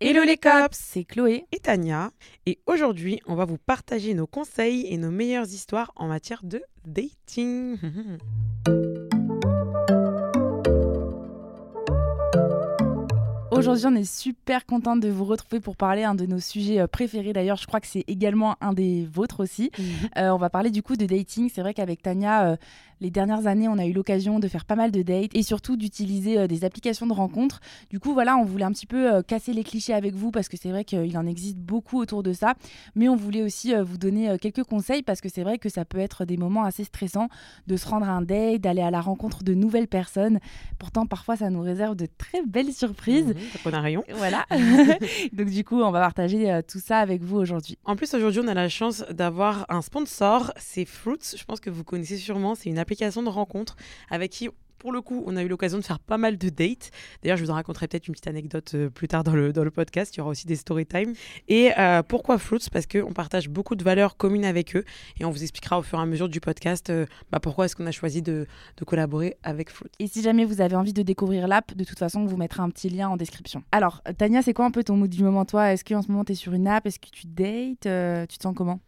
Hello les cops, c'est Chloé et Tania. Et aujourd'hui, on va vous partager nos conseils et nos meilleures histoires en matière de dating. Aujourd'hui, on est super contente de vous retrouver pour parler un de nos sujets euh, préférés. D'ailleurs, je crois que c'est également un des vôtres aussi. Mhm. Euh, on va parler du coup de dating. C'est vrai qu'avec Tania, euh, les dernières années, on a eu l'occasion de faire pas mal de dates et surtout d'utiliser euh, des applications de rencontres. Du coup, voilà, on voulait un petit peu casser les clichés avec vous parce que c'est vrai qu'il en existe beaucoup autour de ça. Mais on voulait aussi vous donner quelques conseils parce que c'est vrai que ça peut être des moments assez stressants de se rendre à un date, d'aller à la rencontre de nouvelles personnes. Pourtant, parfois, ça nous réserve de très belles surprises. Mhm, ça prend un rayon. Voilà. Donc du coup, on va partager euh, tout ça avec vous aujourd'hui. En plus, aujourd'hui, on a la chance d'avoir un sponsor, c'est Fruits. Je pense que vous connaissez sûrement. C'est une application de rencontre avec qui, pour le coup, on a eu l'occasion de faire pas mal de dates. D'ailleurs, je vous en raconterai peut-être une petite anecdote euh, plus tard dans le, dans le podcast. Il y aura aussi des story time. Et euh, pourquoi Fruits? Parce qu'on partage beaucoup de valeurs communes avec eux. Et on vous expliquera au fur et à mesure du podcast euh, bah, pourquoi est-ce qu'on a choisi de, de collaborer avec Fruits. Et si jamais vous avez envie de découvrir l'app, de toute façon, on vous mettra un petit lien en description. Alors, Tania, c'est quoi un peu ton mood du moment, toi? Est-ce qu'en ce moment, tu es sur une app? Est-ce que tu dates? Tu te sens comment?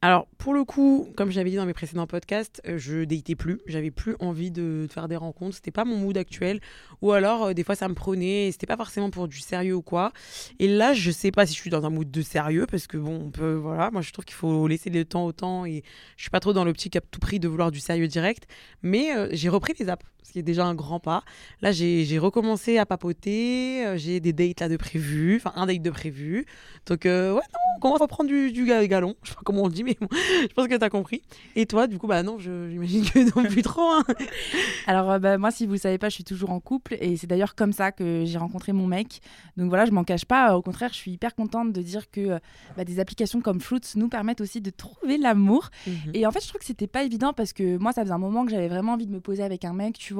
Alors, pour le coup, comme j'avais dit dans mes précédents podcasts, euh, je datais plus. J'avais plus envie de faire des rencontres. C'était pas mon mood actuel. Ou alors, euh, des fois, ça me prenait. C'était pas forcément pour du sérieux ou quoi. Et là, je sais pas si je suis dans un mood de sérieux parce que bon, on peut, voilà. Moi, je trouve qu'il faut laisser le temps au temps et je suis pas trop dans l'optique à tout prix de vouloir du sérieux direct. Mais euh, j'ai repris les apps, ce qui est déjà un grand pas. Là, j'ai recommencé à papoter. euh, j'ai des dates là de prévu. Enfin, un date de prévu. Donc, euh, ouais, non, on commence à prendre du, du ga- galon. Je sais pas comment on dit, mais bon, je pense que tu as compris. Et toi, du coup, bah non, j'imagine que non plus trop. hein. Alors, euh, bah, moi, si vous le savez pas, je suis toujours en couple et c'est d'ailleurs comme ça que j'ai rencontré mon mec. Donc voilà, je m'en cache pas. Au contraire, je suis hyper contente de dire que bah, des applications comme Fruits nous permettent aussi de trouver l'amour. Et en fait, je trouve que c'était pas évident parce que moi, ça faisait un moment que j'avais vraiment envie de me poser avec un mec, tu vois.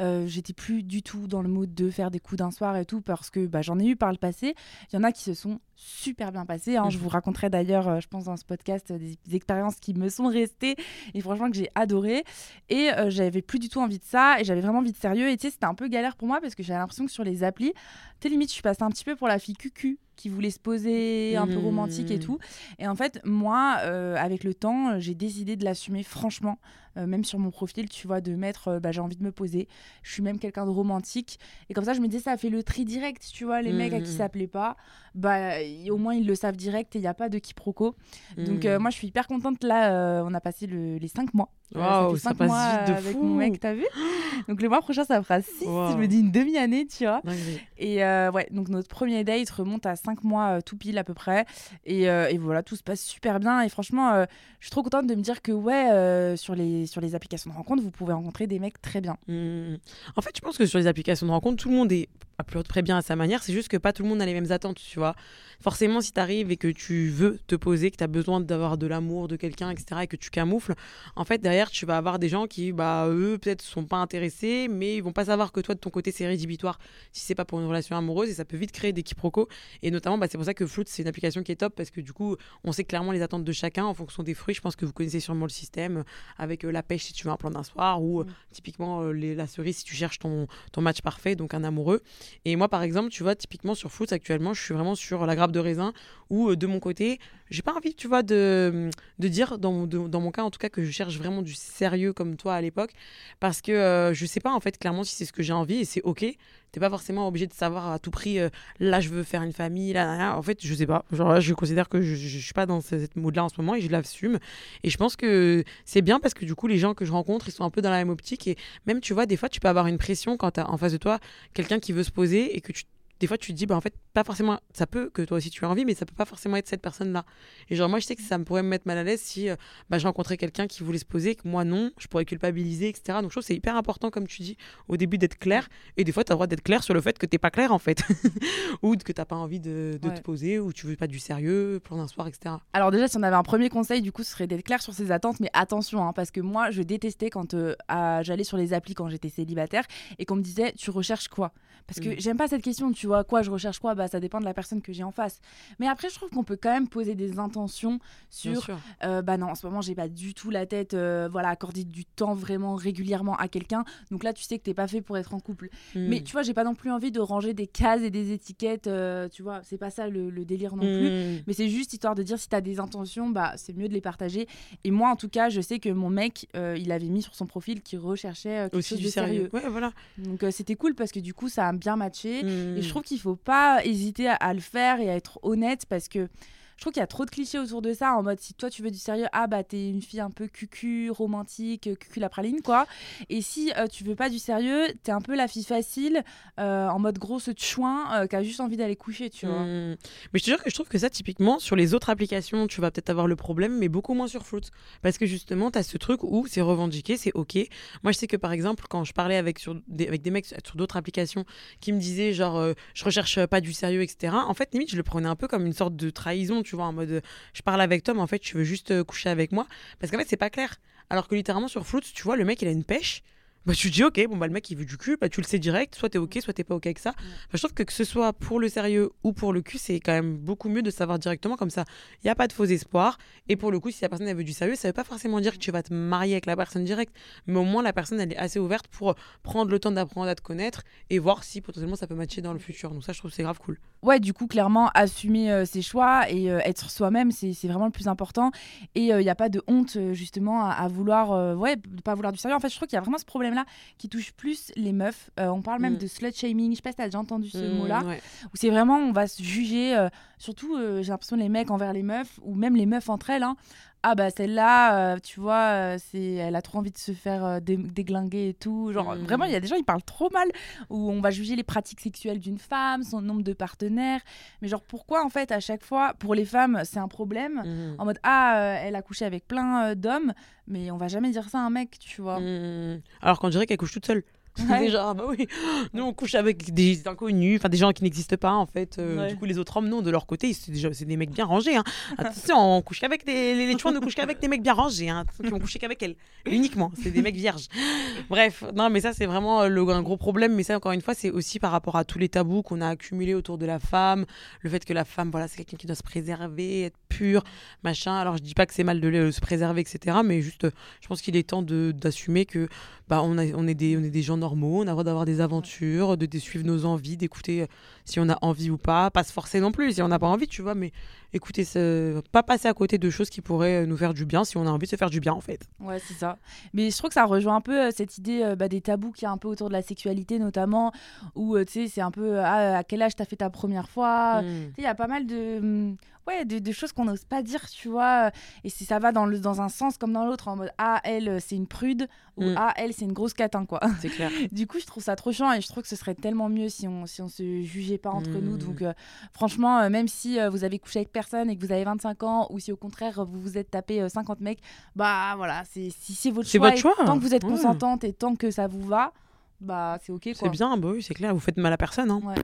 Euh, J'étais plus du tout dans le mood de faire des coups d'un soir et tout parce que bah, j'en ai eu par le passé. Il y en a qui se sont super bien passés. hein. Je Mhm. vous raconterai d'ailleurs, euh, je pense, dans ce podcast, euh, des, des expériences qui me sont restées et franchement que j'ai adoré. Et euh, j'avais plus du tout envie de ça et j'avais vraiment envie de sérieux. Et tu sais, c'était un peu galère pour moi parce que j'avais l'impression que sur les applis, tu limite, je suis passée un petit peu pour la fille cucu qui voulait se poser, un peu romantique et tout. Et en fait, moi, euh, avec le temps, euh, j'ai décidé de l'assumer franchement, euh, même sur mon profil, tu vois, de mettre, euh, bah, j'ai envie de me poser. Je suis même quelqu'un de romantique. Et comme ça, je me disais, ça a fait le tri direct, tu vois, les mecs à qui Mhm. ça plaît pas, bah, au moins ils le savent direct et il n'y a pas de quiproquo. Donc, euh, Mm. moi, je suis hyper contente. Là, on a passé le- les cinq mois. Fait ça passe mois vite de avec fou. mon mec, t'as vu? Donc, le mois prochain, ça fera six. Waouh. Je me dis une demi-année, tu vois. Et ouais, donc notre premier date remonte à 5 mois euh, tout pile à peu près. Et, euh, et voilà, tout se passe super bien. Et franchement, euh, je suis trop contente de me dire que ouais, sur, les, sur les applications de rencontre, vous pouvez rencontrer des mecs très bien. Mm. En fait, je pense que sur les applications de rencontre, tout le monde est à peu près bien à sa manière. C'est juste que pas tout le monde a les mêmes attentes, tu vois. Forcément, si tu arrives et que tu veux te poser, que tu as besoin d'avoir de l'amour de quelqu'un, etc., et que tu camoufles, en fait, derrière, tu vas avoir des gens qui, bah, eux, peut-être sont pas intéressés, mais ils vont pas savoir que toi, de ton côté, c'est rédhibitoire si c'est pas pour une relation amoureuse et ça peut vite créer des quiproquos. Et notamment, bah, c'est pour ça que Fruit, c'est une application qui est top parce que du coup, on sait clairement les attentes de chacun en fonction des fruits. Je pense que vous connaissez sûrement le système euh, avec euh, la pêche si tu veux un plan d'un soir ou euh, typiquement euh, les- la cerise si tu cherches ton, ton match parfait, donc un amoureux. Et moi, par exemple, tu vois, typiquement sur Fruits actuellement, je suis vraiment sur la grappe de raisin où de mon côté, j'ai pas envie, tu vois, de, de dire dans, mon- dans mon cas en tout cas que je cherche vraiment du sérieux comme toi à l'époque parce que euh, je sais pas en fait clairement si c'est ce que j'ai envie et c'est ok. T'es pas forcément obligé de savoir à tout prix, euh, là je veux faire une famille, là, en fait je sais pas. Genre là je considère que je, je, suis pas dans ce- cette mode là en ce moment et je l'assume. Et je pense que c'est bien parce que du coup les gens que je rencontre ils sont un peu dans la même optique et même tu vois des fois tu peux avoir une pression quand t'as en face de toi quelqu'un qui veut se poser et que tu des fois, tu te dis, bah, en fait, pas forcément, ça peut que toi aussi tu as envie, mais ça peut pas forcément être cette personne-là. Et genre, moi, je sais que ça me pourrait me mettre mal à l'aise si euh, bah, je rencontrais quelqu'un qui voulait se poser, que moi, non, je pourrais culpabiliser, etc. Donc, je trouve que c'est hyper important, comme tu dis, au début d'être clair. Et des fois, tu as le droit d'être clair sur le fait que t'es pas clair, en fait. ou que t'as pas envie de, de Ouais. te poser, ou tu veux pas du sérieux, plan d'un soir, etc. Alors déjà, si on avait un premier conseil, du coup, ce serait d'être clair sur ses attentes, mais attention, hein, parce que moi, je détestais quand euh, j'allais sur les applis quand j'étais célibataire et qu'on me disait, tu recherches quoi? Parce que j'aime pas cette question, tu vois, quoi, je recherche quoi Bah, ça dépend de la personne que j'ai en face. Mais après, je trouve qu'on peut quand même poser des intentions sur, euh, bah non, en ce moment, j'ai pas du tout la tête, euh, voilà, accorder du temps vraiment régulièrement à quelqu'un. Donc là, tu sais que t'es pas fait pour être en couple. Mais Mm. tu vois, j'ai pas non plus envie de ranger des cases et des étiquettes, euh, tu vois, c'est pas ça le, le délire non plus. Mm. Mais c'est juste histoire de dire si tu as des intentions, bah, c'est mieux de les partager. Et moi, en tout cas, je sais que mon mec, euh, il avait mis sur son profil qu'il recherchait euh, quelque Aussi chose du de sérieux. sérieux. Ouais, voilà. Donc c'était cool parce que du coup, ça a bien matché. Mm. Et je trouve qu'il faut pas hésiter à, à le faire et à être honnête parce que je trouve qu'il y a trop de clichés autour de ça en mode si toi tu veux du sérieux, ah bah t'es une fille un peu cucu, romantique, euh, cucu la praline quoi. Et si euh, tu veux pas du sérieux, t'es un peu la fille facile euh, en mode grosse chouin euh, qui a juste envie d'aller coucher, tu vois. Mm. Mais je te jure que je trouve que ça, typiquement, sur les autres applications, tu vas peut-être avoir le problème, mais beaucoup moins sur Fruit. Parce que justement, tu as ce truc où c'est revendiqué, c'est OK. Moi, je sais que par exemple, quand je parlais avec, sur des, avec des mecs sur d'autres applications qui me disaient, genre, euh, je recherche pas du sérieux, etc., en fait, limite, je le prenais un peu comme une sorte de trahison, tu vois, en mode, euh, je parle avec toi, mais en fait, tu veux juste euh, coucher avec moi. Parce qu'en fait, c'est pas clair. Alors que littéralement, sur Fruit, tu vois, le mec, il a une pêche. Bah, tu te dis, ok, bon, bah, le mec, il veut du cul, bah, tu le sais direct, soit t'es ok, soit t'es pas ok avec ça. Enfin, je trouve que que ce soit pour le sérieux ou pour le cul, c'est quand même beaucoup mieux de savoir directement comme ça. Il n'y a pas de faux espoirs. Et pour le coup, si la personne elle veut du sérieux, ça veut pas forcément dire que tu vas te marier avec la personne direct. Mais au moins, la personne, elle est assez ouverte pour prendre le temps d'apprendre à te connaître et voir si potentiellement ça peut matcher dans le futur. Donc ça, je trouve c'est grave cool. ouais, du coup, clairement, assumer euh, ses choix et euh, être soi-même, c'est vraiment le plus important. Et il n'y a pas de honte, euh, justement, à, à vouloir, euh, ouais, de pas vouloir du sérieux. En fait, je trouve qu'il y a vraiment ce problème-là qui touche plus les meufs. Euh, on parle même Mm. de slut shaming. Je sais pas si t'as déjà entendu ce Mmh, mot-là. ouais. Où c'est vraiment, on va se juger, euh, surtout, euh, j'ai l'impression, les mecs envers les meufs, ou même les meufs entre elles. hein. Ah bah celle-là, euh, tu vois, euh, c'est, elle a trop envie de se faire euh, dé- déglinguer et tout. Genre Mm. vraiment, il y a des gens, ils parlent trop mal. Où on va juger les pratiques sexuelles d'une femme, son nombre de partenaires. Mais genre pourquoi en fait à chaque fois, pour les femmes, c'est un problème Mhm. En mode ah, elle a couché avec plein d'hommes, mais on va jamais dire ça à un mec, tu vois. Mhm. Alors qu'on dirait qu'elle couche toute seule. Ouais. Genre, ah bah oui, nous on couche avec des inconnus, enfin des gens qui n'existent pas en fait. Euh, Ouais. Du coup, les autres hommes, non, de leur côté, c'est des mecs bien rangés. Hein. Attention, on couche qu'avec des. Les, les chouans ne couchent qu'avec des mecs bien rangés, hein, qui vont coucher qu'avec elles. Uniquement, c'est des mecs vierges. Bref, non, mais ça, c'est vraiment euh, le, un gros problème. Mais ça, encore une fois, c'est aussi par rapport à tous les tabous qu'on a accumulés autour de la femme. Le fait que la femme, voilà, c'est quelqu'un qui doit se préserver, être pure, machin. Alors, je dis pas que c'est mal de le- se préserver, etc. Mais juste, euh, je pense qu'il est temps de- d'assumer que bah, on, a- on, est des, on est des gens normaux, on a le droit d'avoir des aventures, de, de suivre nos envies, d'écouter euh, si on a envie ou pas. Pas se forcer non plus si on n'a pas envie, tu vois, mais écoutez, ce- pas passer à côté de choses qui pourraient euh, nous faire du bien si on a envie de se faire du bien, en fait. Ouais, c'est ça. Mais je trouve que ça rejoint un peu euh, cette idée euh, bah, des tabous qu'il y a un peu autour de la sexualité, notamment, où tu sais, c'est un peu ah, à quel âge t'as fait ta première fois. Mm. Sais, il y a pas mal de, hum, ouais, de, de choses qu'on n'ose pas dire, tu vois. Et si ça va dans, le, dans un sens comme dans l'autre, en mode ah, elle, c'est une prude, ou Mm. ah, elle, c'est une grosse catin, quoi. C'est clair. Du coup, je trouve ça trop chiant et je trouve que ce serait tellement mieux si on, si on se jugeait pas entre Mm. nous. Donc, euh, franchement, euh, même si euh, vous avez couché avec personne et que vous avez 25 ans, ou si au contraire vous vous êtes tapé euh, 50 mecs, bah voilà, c'est si c'est votre choix. votre et choix. Tant que vous êtes Ouais. consentante et tant que ça vous va, bah c'est ok. C'est bien, bah oui, c'est clair, vous faites mal à personne. Hein. Ouais.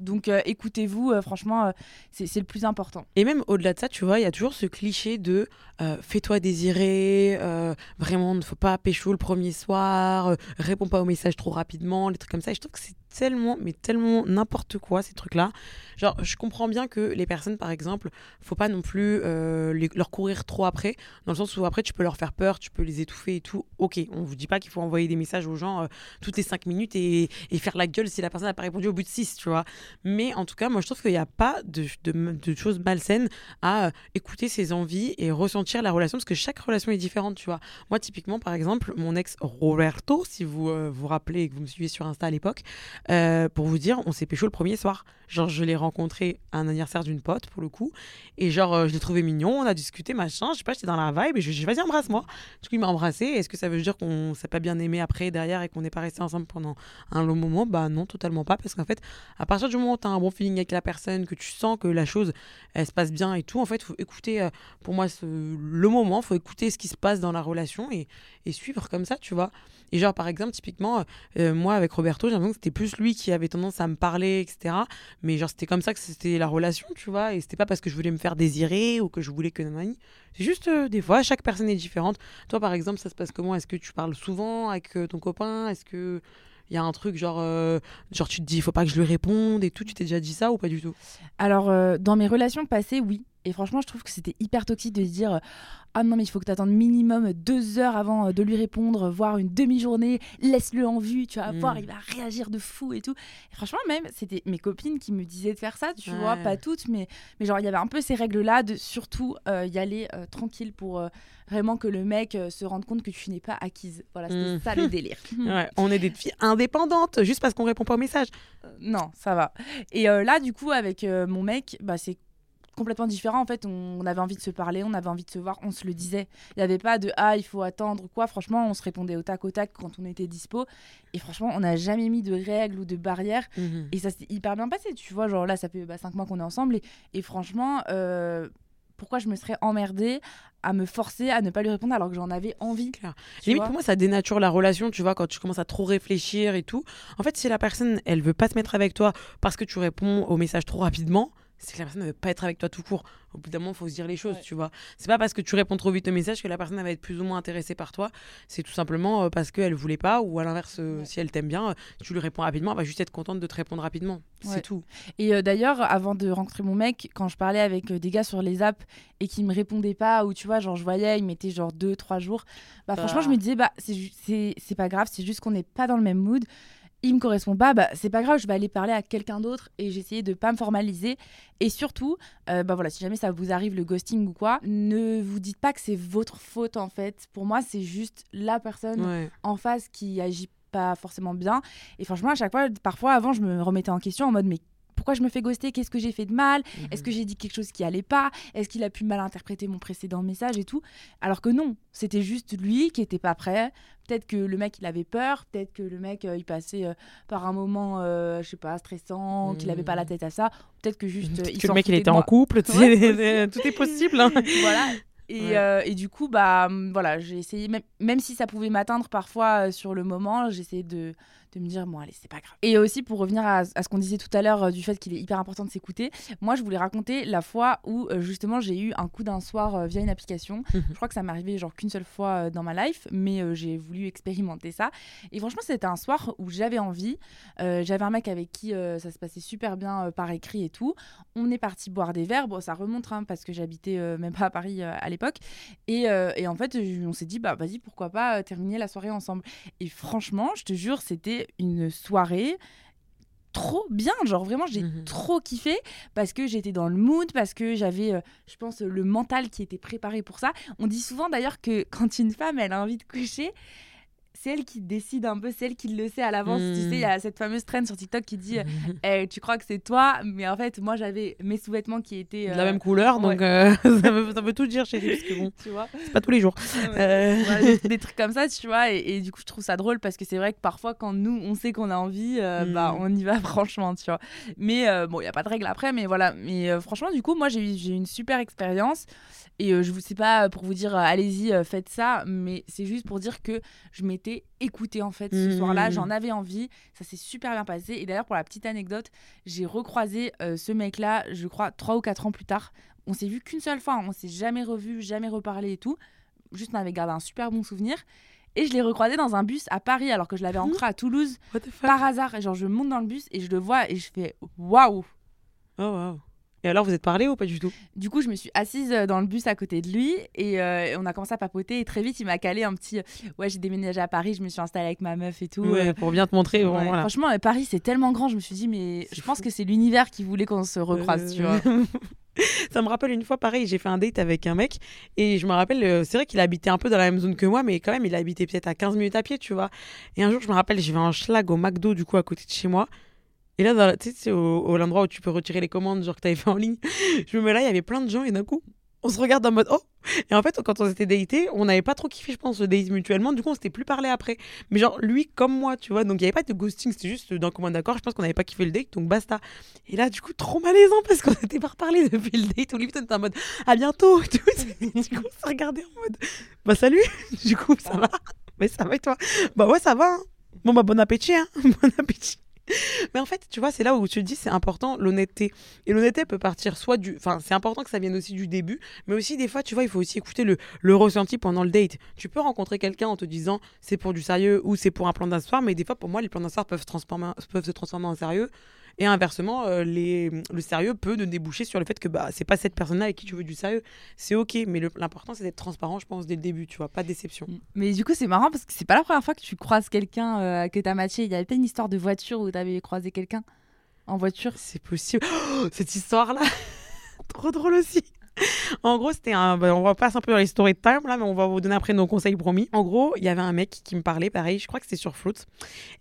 Donc, euh, écoutez-vous, euh, franchement, euh, c'est le plus important. Et même au-delà de ça, tu vois, il y a toujours ce cliché de euh, fais-toi désirer, euh, vraiment, ne faut pas pécho le premier soir, euh, réponds pas aux messages trop rapidement, les trucs comme ça. Et je trouve que c'est tellement, mais tellement n'importe quoi, ces trucs-là. Genre, je comprends bien que les personnes, par exemple, faut pas non plus euh, leur courir trop après, dans le sens où après, tu peux leur faire peur, tu peux les étouffer et tout. Ok, on vous dit pas qu'il faut envoyer des messages aux gens euh, toutes les 5 minutes et, faire la gueule si la personne n'a pas répondu au bout de 6, tu vois. Mais en tout cas, moi, je trouve qu'il n'y a pas de, de, choses malsaines à euh, écouter ses envies et ressentir la relation, parce que chaque relation est différente, tu vois. Moi, typiquement, par exemple, mon ex Roberto, si vous vous rappelez et que vous me suivez sur Insta à l'époque, euh, pour vous dire, on s'est pécho le premier soir. Genre, je l'ai rencontré à un anniversaire d'une pote, pour le coup. Et genre, euh, je l'ai trouvé mignon, on a discuté, machin. Je sais pas, j'étais dans la vibe et je lui ai dit, vas-y, embrasse-moi. Du coup, il m'a embrassé. Est-ce que ça veut dire qu'on s'est pas bien aimé après, derrière, et qu'on n'est pas resté ensemble pendant un long moment? Bah non, totalement pas. Parce qu'en fait, à partir du moment où tu as un bon feeling avec la personne, que tu sens que la chose, elle se passe bien et tout, en fait, faut écouter, euh, pour moi, le moment, faut écouter ce qui se passe dans la relation et, suivre comme ça, tu vois. Et genre, par exemple, typiquement, moi, avec Roberto, j'ai l'impression que c'était plus lui qui avait tendance à me parler, etc. Mais genre, c'était comme ça que c'était la relation, tu vois. Et c'était pas parce que je voulais me faire désirer ou que je voulais que nanani. C'est juste, euh, des fois, chaque personne est différente. Toi, par exemple, ça se passe comment? Est-ce que tu parles souvent avec euh, ton copain? Est-ce que. Il y a un truc genre, genre tu te dis il faut pas que je lui réponde et tout, tu t'es déjà dit ça ou pas du tout? Alors dans mes relations passées, oui. Et franchement, je trouve que c'était hyper toxique de se dire ah non mais il faut que tu attendes minimum deux heures avant euh, de lui répondre, voire une demi-journée, laisse-le en vue, tu vas voir, mm. il va réagir de fou et tout. franchement même, c'était mes copines qui me disaient de faire ça, tu vois, pas toutes, mais, mais genre il y avait un peu ces règles-là de surtout euh, y aller euh, tranquille pour vraiment que le mec se rende compte que tu n'es pas acquise. Voilà, c'était mm. ça le délire. ouais, on est des filles indépendantes, juste parce qu'on répond pas aux messages. non, ça va. Et là, du coup, avec mon mec, bah, c'est complètement différent. En fait, on, avait envie de se parler, on avait envie de se voir, on se le disait. Il n'y avait pas de ah, il faut attendre quoi. Franchement, on se répondait au tac au tac quand on était dispo. Et franchement, on n'a jamais mis de règles ou de barrières. Mhm. Et ça s'est hyper bien passé. Tu vois, genre là, ça fait bah, cinq mois qu'on est ensemble. Et, franchement, euh, pourquoi je me serais emmerdée à me forcer à ne pas lui répondre alors que j'en avais envie. Limite, pour moi, ça dénature la relation, tu vois, quand tu commences à trop réfléchir et tout. En fait, si la personne, elle veut pas se mettre avec toi parce que tu réponds au message trop rapidement, c'est que la personne ne veut pas être avec toi tout court. Au bout d'un moment, il faut se dire les choses, tu vois. C'est pas parce que tu réponds trop vite au message que la personne va être plus ou moins intéressée par toi. C'est tout simplement euh, parce qu'elle voulait pas, ou à l'inverse, euh, si elle t'aime bien, euh, tu lui réponds rapidement, elle va juste être contente de te répondre rapidement. C'est tout. Et d'ailleurs, avant de rencontrer mon mec, quand je parlais avec des gars sur les apps et qui me répondaient pas, ou tu vois, genre je voyais, ils mettaient genre deux, trois jours, bah, franchement, je me disais, bah c'est pas grave, c'est juste qu'on n'est pas dans le même mood il me correspond pas, bah, c'est pas grave, je vais aller parler à quelqu'un d'autre et j'essayais de pas me formaliser. Et surtout, euh, bah voilà, si jamais ça vous arrive le ghosting ou quoi, ne vous dites pas que c'est votre faute en fait. Pour moi, c'est juste la personne en face qui agit pas forcément bien. Et franchement, à chaque fois, parfois avant, je me remettais en question en mode mais pourquoi je me fais ghoster Qu'est-ce que j'ai fait de mal Est-ce que mhm. j'ai dit quelque chose qui allait pas Est-ce qu'il a pu mal interpréter mon précédent message et tout Alors que non, c'était juste lui qui était pas prêt. Peut-être que le mec il avait peur, peut-être que le mec euh, il passait euh, par un moment, euh, je sais pas, stressant, qu'il avait pas la mhm. tête à ça. Peut-être que juste il que le mec il était en couple, tout est possible. Hein. voilà. Et, et, du coup, bah voilà, j'ai essayé, même, même si ça pouvait m'atteindre parfois sur le moment, j'essayais de, de me dire, bon, allez, c'est pas grave. Et aussi, pour revenir à, ce qu'on disait tout à l'heure euh, du fait qu'il est hyper important de s'écouter, moi, je voulais raconter la fois où, euh, justement, j'ai eu un coup d'un soir euh, via une application. Je crois que ça m'est arrivé, genre, qu'une seule fois dans ma life, mais j'ai voulu expérimenter ça. Et franchement, c'était un soir où j'avais envie. j'avais un mec avec qui ça se passait super bien par écrit et tout. On est parti boire des verres. Bon, ça remonte, hein, parce que j'habitais même pas à Paris à l'époque. Et, et, en fait, on s'est dit, bah, vas-y, pourquoi pas terminer la soirée ensemble. Et franchement, je te jure, c'était une soirée trop bien genre vraiment j'ai mhm. trop kiffé parce que j'étais dans le mood parce que j'avais euh, je pense le mental qui était préparé pour ça on dit souvent d'ailleurs que quand une femme elle a envie de coucher c'est elle qui décide un peu, c'est elle qui le sait à l'avance. Tu sais, il y a hmm. cette fameuse trend sur TikTok qui dit eh, Tu crois que c'est toi? Mais en fait, moi, j'avais mes sous-vêtements qui étaient. De la même couleur, donc euh, ça, veut, tout dire chez. Parce que bon, tu vois, c'est pas tous les jours. Euh. des, trucs comme ça, tu vois. Et, du coup, je trouve ça drôle parce que c'est vrai que parfois, quand nous, on sait qu'on a envie, euh, bah, hmm. on y va franchement, tu vois. Mais bon, il n'y a pas de règle après, mais voilà. Mais franchement, du coup, moi, j'ai eu une super expérience. Et je vous sais pas pour vous dire, allez-y, faites ça. Mais c'est juste pour dire que je m'étais écouté en fait ce soir-là. Mmh. J'en avais envie. Ça s'est super bien passé. Et d'ailleurs, pour la petite anecdote, j'ai recroisé euh, ce mec-là, je crois, trois ou quatre ans plus tard. On s'est vu qu'une seule fois. Hein. On s'est jamais revu, jamais reparlé et tout. Juste, on avait gardé un super bon souvenir. Et je l'ai recroisé dans un bus à Paris alors que je l'avais mmh. rencontré à Toulouse par hasard. Et genre, je monte dans le bus et je le vois et je fais waouh! Oh waouh! Et alors, vous êtes parlé ou pas du tout? Du coup, je me suis assise euh, dans le bus à côté de lui et euh, on a commencé à papoter. Et très vite, il m'a calé un petit euh, Ouais, j'ai déménagé à Paris, je me suis installée avec ma meuf et tout. Ouais, pour bien te montrer. bon, Ouais. voilà. Franchement, Paris, c'est tellement grand. Je me suis dit, mais je pense que c'est l'univers qui voulait qu'on se recroise, tu vois. Ça me rappelle une fois, pareil, j'ai fait un date avec un mec et je me rappelle, euh, c'est vrai qu'il habitait un peu dans la même zone que moi, mais quand même, il habitait peut-être à 15 minutes à pied, tu vois. Et un jour, je me rappelle, j'ai fait un schlag au McDo, du coup, à côté de chez moi. Et là, tu sais, au, au- l'endroit où tu peux retirer les commandes, genre que t'avais fait en ligne. Je me mets là, il y avait plein de gens et d'un coup, on se regarde en mode oh. Et en fait, quand on s'était daté, on n'avait pas trop kiffé, je pense, le date mutuellement. Du coup, on s'était plus parlé après. Mais genre, lui comme moi, tu vois. Donc, il n'y avait pas de ghosting, c'était juste d'un commun d'accord. Je pense qu'on n'avait pas kiffé le date, donc basta. Et là, du coup, trop malaisant parce qu'on s'était pas reparlé depuis le date. Où on était en mode à bientôt. du coup, on s'est regardé en mode bah salut. Du coup, ça va. Mais ça va et toi? Bah ouais, ça va. hein. Bon, bah bon appétit. Hein. Bon appétit. Mais en fait, tu vois, c'est là où tu te dis c'est important l'honnêteté. Et l'honnêteté peut partir soit du. Enfin, c'est important que ça vienne aussi du début, mais aussi des fois, tu vois, il faut aussi écouter le, le ressenti pendant le date. Tu peux rencontrer quelqu'un en te disant c'est pour du sérieux ou c'est pour un plan d'un mais des fois, pour moi, les plans d'un peuvent se transformer en sérieux. Et inversement, euh, les, le sérieux peut ne déboucher sur le fait que bah, c'est pas cette personne-là avec qui tu veux du sérieux. C'est ok, mais l'important c'est d'être transparent, je pense, dès le début, tu vois, pas de déception. Mais du coup, c'est marrant parce que c'est pas la première fois que tu croises quelqu'un euh, que t'as matché. Il y avait pas une histoire de voiture où t'avais croisé quelqu'un en voiture. C'est possible. Oh, cette histoire-là, trop drôle aussi. En gros, c'était un. bah, on va passer un peu dans les story time là, mais on va vous donner après nos conseils promis. En gros, il y avait un mec qui me parlait, pareil, je crois que c'était sur Float.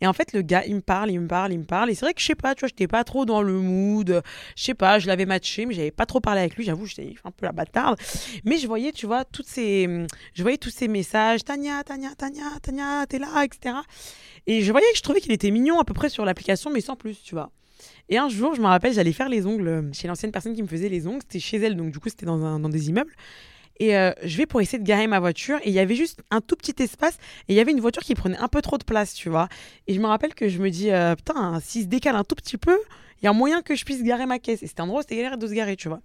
Et en fait, le gars, il me parle, il me parle, il me parle. Et c'est vrai que je sais pas, tu vois, j'étais pas trop dans le mood. Je sais pas, je l'avais matché, mais j'avais pas trop parlé avec lui. J'avoue, j'étais un peu la bâtarde. Mais je voyais, tu vois, toutes ces. Je voyais tous ces messages. Tania, Tania, Tania, Tania, t'es là, etc. Et je voyais que je trouvais qu'il était mignon à peu près sur l'application, mais sans plus, tu vois. Et un jour, je me rappelle, j'allais faire les ongles euh, chez l'ancienne personne qui me faisait les ongles. C'était chez elle, donc du coup, c'était dans, un- dans des immeubles. Et euh, je vais pour essayer de garer ma voiture. Et il y avait juste un tout petit espace. Et il y avait une voiture qui prenait un peu trop de place, tu vois. Et je me rappelle que je me dis, euh, putain, s'il se décale un tout petit peu, il y a moyen que je puisse garer ma caisse. Et c'était un endroit c'était galère de se garer, tu vois.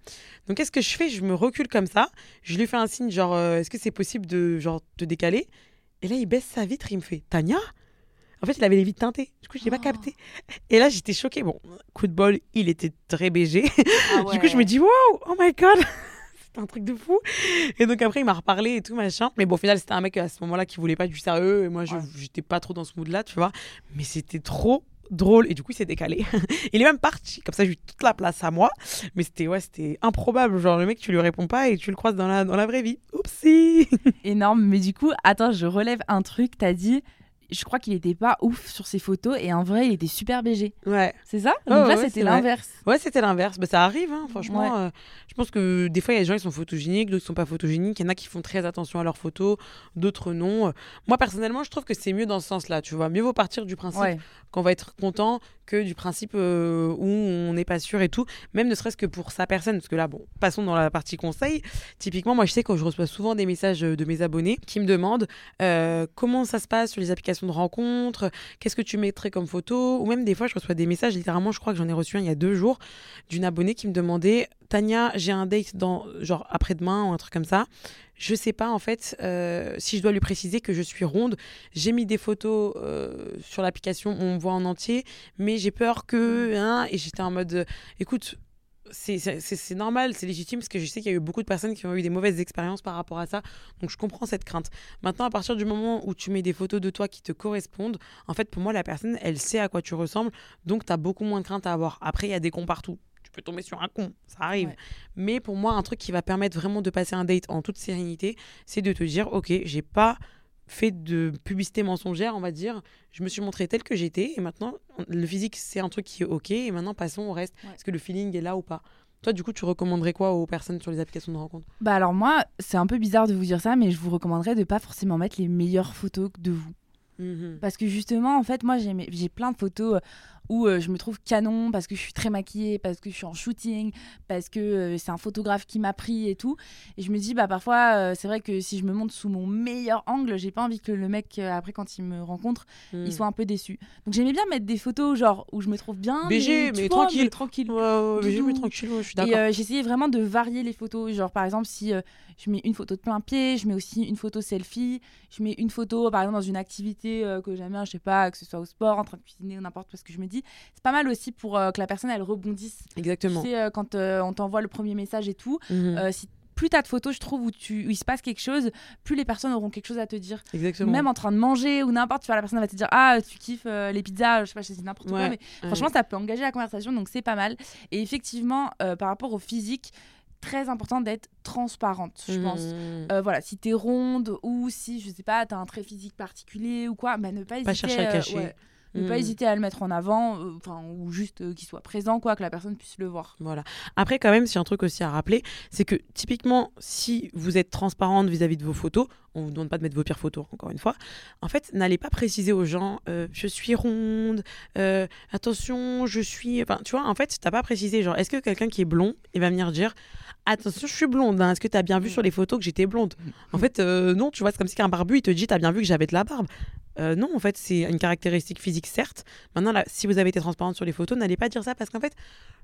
Donc qu'est-ce que je fais? Je me recule comme ça. Je lui fais un signe, genre, est-ce que c'est possible de genre, te décaler? Et là, il baisse sa vitre. Il me fait, Tania? En fait, il avait les vitres teintées. Du coup, je l'ai pas Oh. capté. Et là, j'étais choquée. Bon, coup de bol, il était très BG. Ah Du coup, je me dis, wow, oh my god, c'était un truc de fou. Et donc après, il m'a reparlé et tout, machin. Mais bon, au final, c'était un mec à ce moment-là qui voulait pas du sérieux. Et moi, je Ouais. j'étais pas trop dans ce mood-là, tu vois. Mais c'était trop drôle. Et du coup, il s'est décalé. il est même parti. Comme ça, j'ai eu toute la place à moi. Mais c'était, ouais, c'était improbable. Genre, le mec, tu lui réponds pas et tu le croises dans la, dans la vraie vie. Oupsie. Énorme. Mais du coup, attends, je relève un truc. T'as dit, je crois qu'il était pas ouf sur ses photos et en vrai, il était super BG. Ouais. C'est ça? Ouais, Donc là, ouais, c'était l'inverse. Ouais, c'était l'inverse. Bah, ça arrive, hein, franchement. Ouais. euh, je pense que des fois, il y a des gens qui sont photogéniques, d'autres qui sont pas photogéniques. Il y en a qui font très attention à leurs photos, d'autres non. Moi, personnellement, je trouve que c'est mieux dans ce sens-là. Tu vois, mieux vaut partir du principe Ouais. qu'on va être content que du principe euh, où on n'est pas sûr et tout. Même ne serait-ce que pour sa personne. Parce que là, bon, passons dans la partie conseil. Typiquement, moi, je sais que je reçois souvent des messages de mes abonnés qui me demandent euh, comment ça se passe sur les applications de rencontres, qu'est-ce que tu mettrais comme photo, ou même des fois, je reçois des messages, littéralement, je crois que j'en ai reçu un il y a deux jours, d'une abonnée qui me demandait Tania, j'ai un date dans, genre après-demain ou un truc comme ça. Je sais pas en fait euh, si je dois lui préciser que je suis ronde. J'ai mis des photos euh, sur l'application, on me voit en entier, mais j'ai peur que. hein, et j'étais en mode euh, écoute, c'est- normal, c'est légitime parce que je sais qu'il y a eu beaucoup de personnes qui ont eu des mauvaises expériences par rapport à ça. Donc je comprends cette crainte. Maintenant, à partir du moment où tu mets des photos de toi qui te correspondent, en fait, pour moi, la personne, elle sait à quoi tu ressembles. Donc tu as beaucoup moins de crainte à avoir. Après, il y a des cons partout. Peux tomber sur un con, ça arrive. Ouais. Mais pour moi, un truc qui va permettre vraiment de passer un date en toute sérénité, c'est de te dire, ok, j'ai pas fait de publicité mensongère, on va dire. Je me suis montrée telle que j'étais et maintenant, le physique, c'est un truc qui est ok. Et maintenant, passons au reste. Ouais. Est-ce que le feeling est là ou pas? Toi, du coup, tu recommanderais quoi aux personnes sur les applications de rencontre? Bah alors moi, c'est un peu bizarre de vous dire ça, mais je vous recommanderais de pas forcément mettre les meilleures photos de vous. Parce que justement, en fait, moi, j'ai plein de photos euh, où euh, je me trouve canon parce que je suis très maquillée, parce que je suis en shooting, parce que euh, c'est un photographe qui m'a pris et tout. Et je me dis, bah parfois, euh, c'est vrai que si je me montre sous mon meilleur angle, j'ai pas envie que le mec, après, quand il me rencontre, il soit un peu déçu. Donc j'aimais bien mettre des photos, genre, où je me trouve bien. BG, tu mais vois, tranquille. tranquille. Ouais, ouais, mais tranquille, ouais, je suis Et d'accord. euh, j'essayais vraiment de varier les photos. Genre, par exemple, si je mets une photo de plein pied, je mets aussi une photo selfie, je mets une photo, par exemple, dans une activité que j'aime bien, je sais pas, que ce soit au sport, en train de cuisiner ou n'importe, parce que je me dis, dit, c'est pas mal aussi pour euh, que la personne elle rebondisse. Exactement. Tu sais, euh, quand euh, on t'envoie le premier message et tout, euh, si plus t'as de photos, je trouve, où, tu, où il se passe quelque chose, plus les personnes auront quelque chose à te dire. Exactement. Même en train de manger ou n'importe, tu vois, la personne va te dire Ah, tu kiffes euh, les pizzas, je sais pas, je sais n'importe quoi, Ouais, mais ouais. franchement, ça peut engager la conversation, donc c'est pas mal. Et effectivement, euh, par rapport au physique, très important d'être transparente, je pense. Euh, voilà, si t'es ronde ou si, je sais pas, t'as un trait physique particulier ou quoi, bah, ne pas hésiter. Pas chercher à cacher. ouais, ne pas Mhm. hésiter à le mettre en avant, euh, enfin, ou juste euh, qu'il soit présent, quoi, que la personne puisse le voir. Voilà. Après, quand même, c'est un truc aussi à rappeler, c'est que typiquement, si vous êtes transparente vis-à-vis de vos photos, on vous demande pas de mettre vos pires photos, encore une fois. En fait, n'allez pas préciser aux gens, euh, je suis ronde, attention, je suis. Enfin, tu vois, en fait, t'as pas précisé, genre, est-ce que quelqu'un qui est blond, il va venir dire, attention, je suis blonde, hein, est-ce que t'as bien vu sur les photos que j'étais blonde? En fait, non, tu vois, c'est comme si qu'un barbu, il te dit, t'as bien vu que j'avais de la barbe. Euh, non, en fait, c'est une caractéristique physique, certes. Maintenant, là, si vous avez été transparente sur les photos, n'allez pas dire ça parce qu'en fait,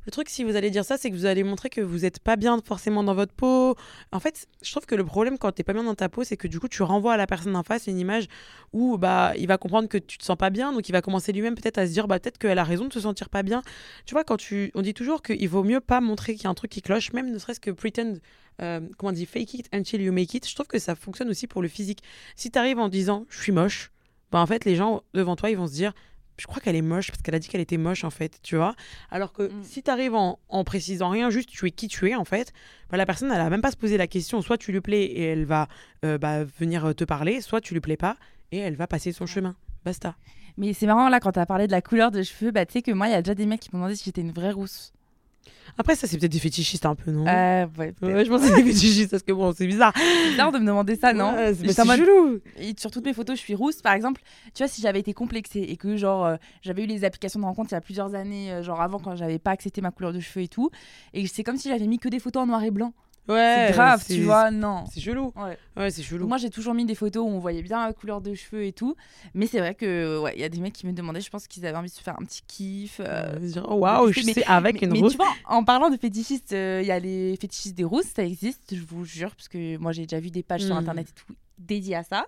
le truc, si vous allez dire ça, c'est que vous allez montrer que vous n'êtes pas bien forcément dans votre peau. En fait, je trouve que le problème quand t'es pas bien dans ta peau, c'est que du coup, tu renvoies à la personne en face une image où bah, il va comprendre que tu te sens pas bien, donc il va commencer lui-même peut-être à se dire bah, peut-être qu'elle a raison de se sentir pas bien. Tu vois, quand tu, on dit toujours qu'il vaut mieux pas montrer qu'il y a un truc qui cloche, même ne serait-ce que pretend. euh, comment on dit fake it until you make it je trouve que ça fonctionne aussi pour le physique si tu arrives en disant je suis moche bah en fait les gens devant toi ils vont se dire je crois qu'elle est moche parce qu'elle a dit qu'elle était moche en fait, tu vois. Alors que Mm. si tu arrives en, en précisant rien, juste tu es qui tu es en fait, bah, la personne elle va même pas se poser la question. Soit tu lui plais et elle va euh, bah, venir te parler, soit tu lui plais pas et elle va passer son chemin. Basta. Mais c'est marrant, là, quand t'as parlé de la couleur de cheveux, bah, tu sais que moi, il y a déjà des mecs qui m'ont demandé si j'étais une vraie rousse. Après ça c'est peut-être des fétichistes un peu non? Euh, ouais. Ouais, je pense que c'est des fétichistes parce que bon c'est bizarre. C'est bizarre de me demander ça, non? Ouais, c'est- c'est mode- chelou. Et sur toutes mes photos, je suis rousse. Par exemple, tu vois, si j'avais été complexée et que, genre, euh, j'avais eu les applications de rencontre il y a plusieurs années, euh, genre avant, quand j'avais pas accepté ma couleur de cheveux et tout, et c'est comme si j'avais mis que des photos en noir et blanc. Ouais. c'est grave, c'est- tu vois, non. C'est chelou. Ouais. Ouais c'est chelou. Donc moi, j'ai toujours mis des photos où on voyait bien la couleur de cheveux et tout. Mais c'est vrai que, ouais, il y a des mecs qui me demandaient, je pense qu'ils avaient envie de se faire un petit kiff. euh, Euh, dire, oh, waouh, je mais- sais avec mais, une mais rose. tu vois, en parlant de fétichistes, euh, il y a les fétichistes des rousses, ça existe, je vous jure, parce que moi j'ai déjà vu des pages sur Mm. internet et tout dédiées à ça.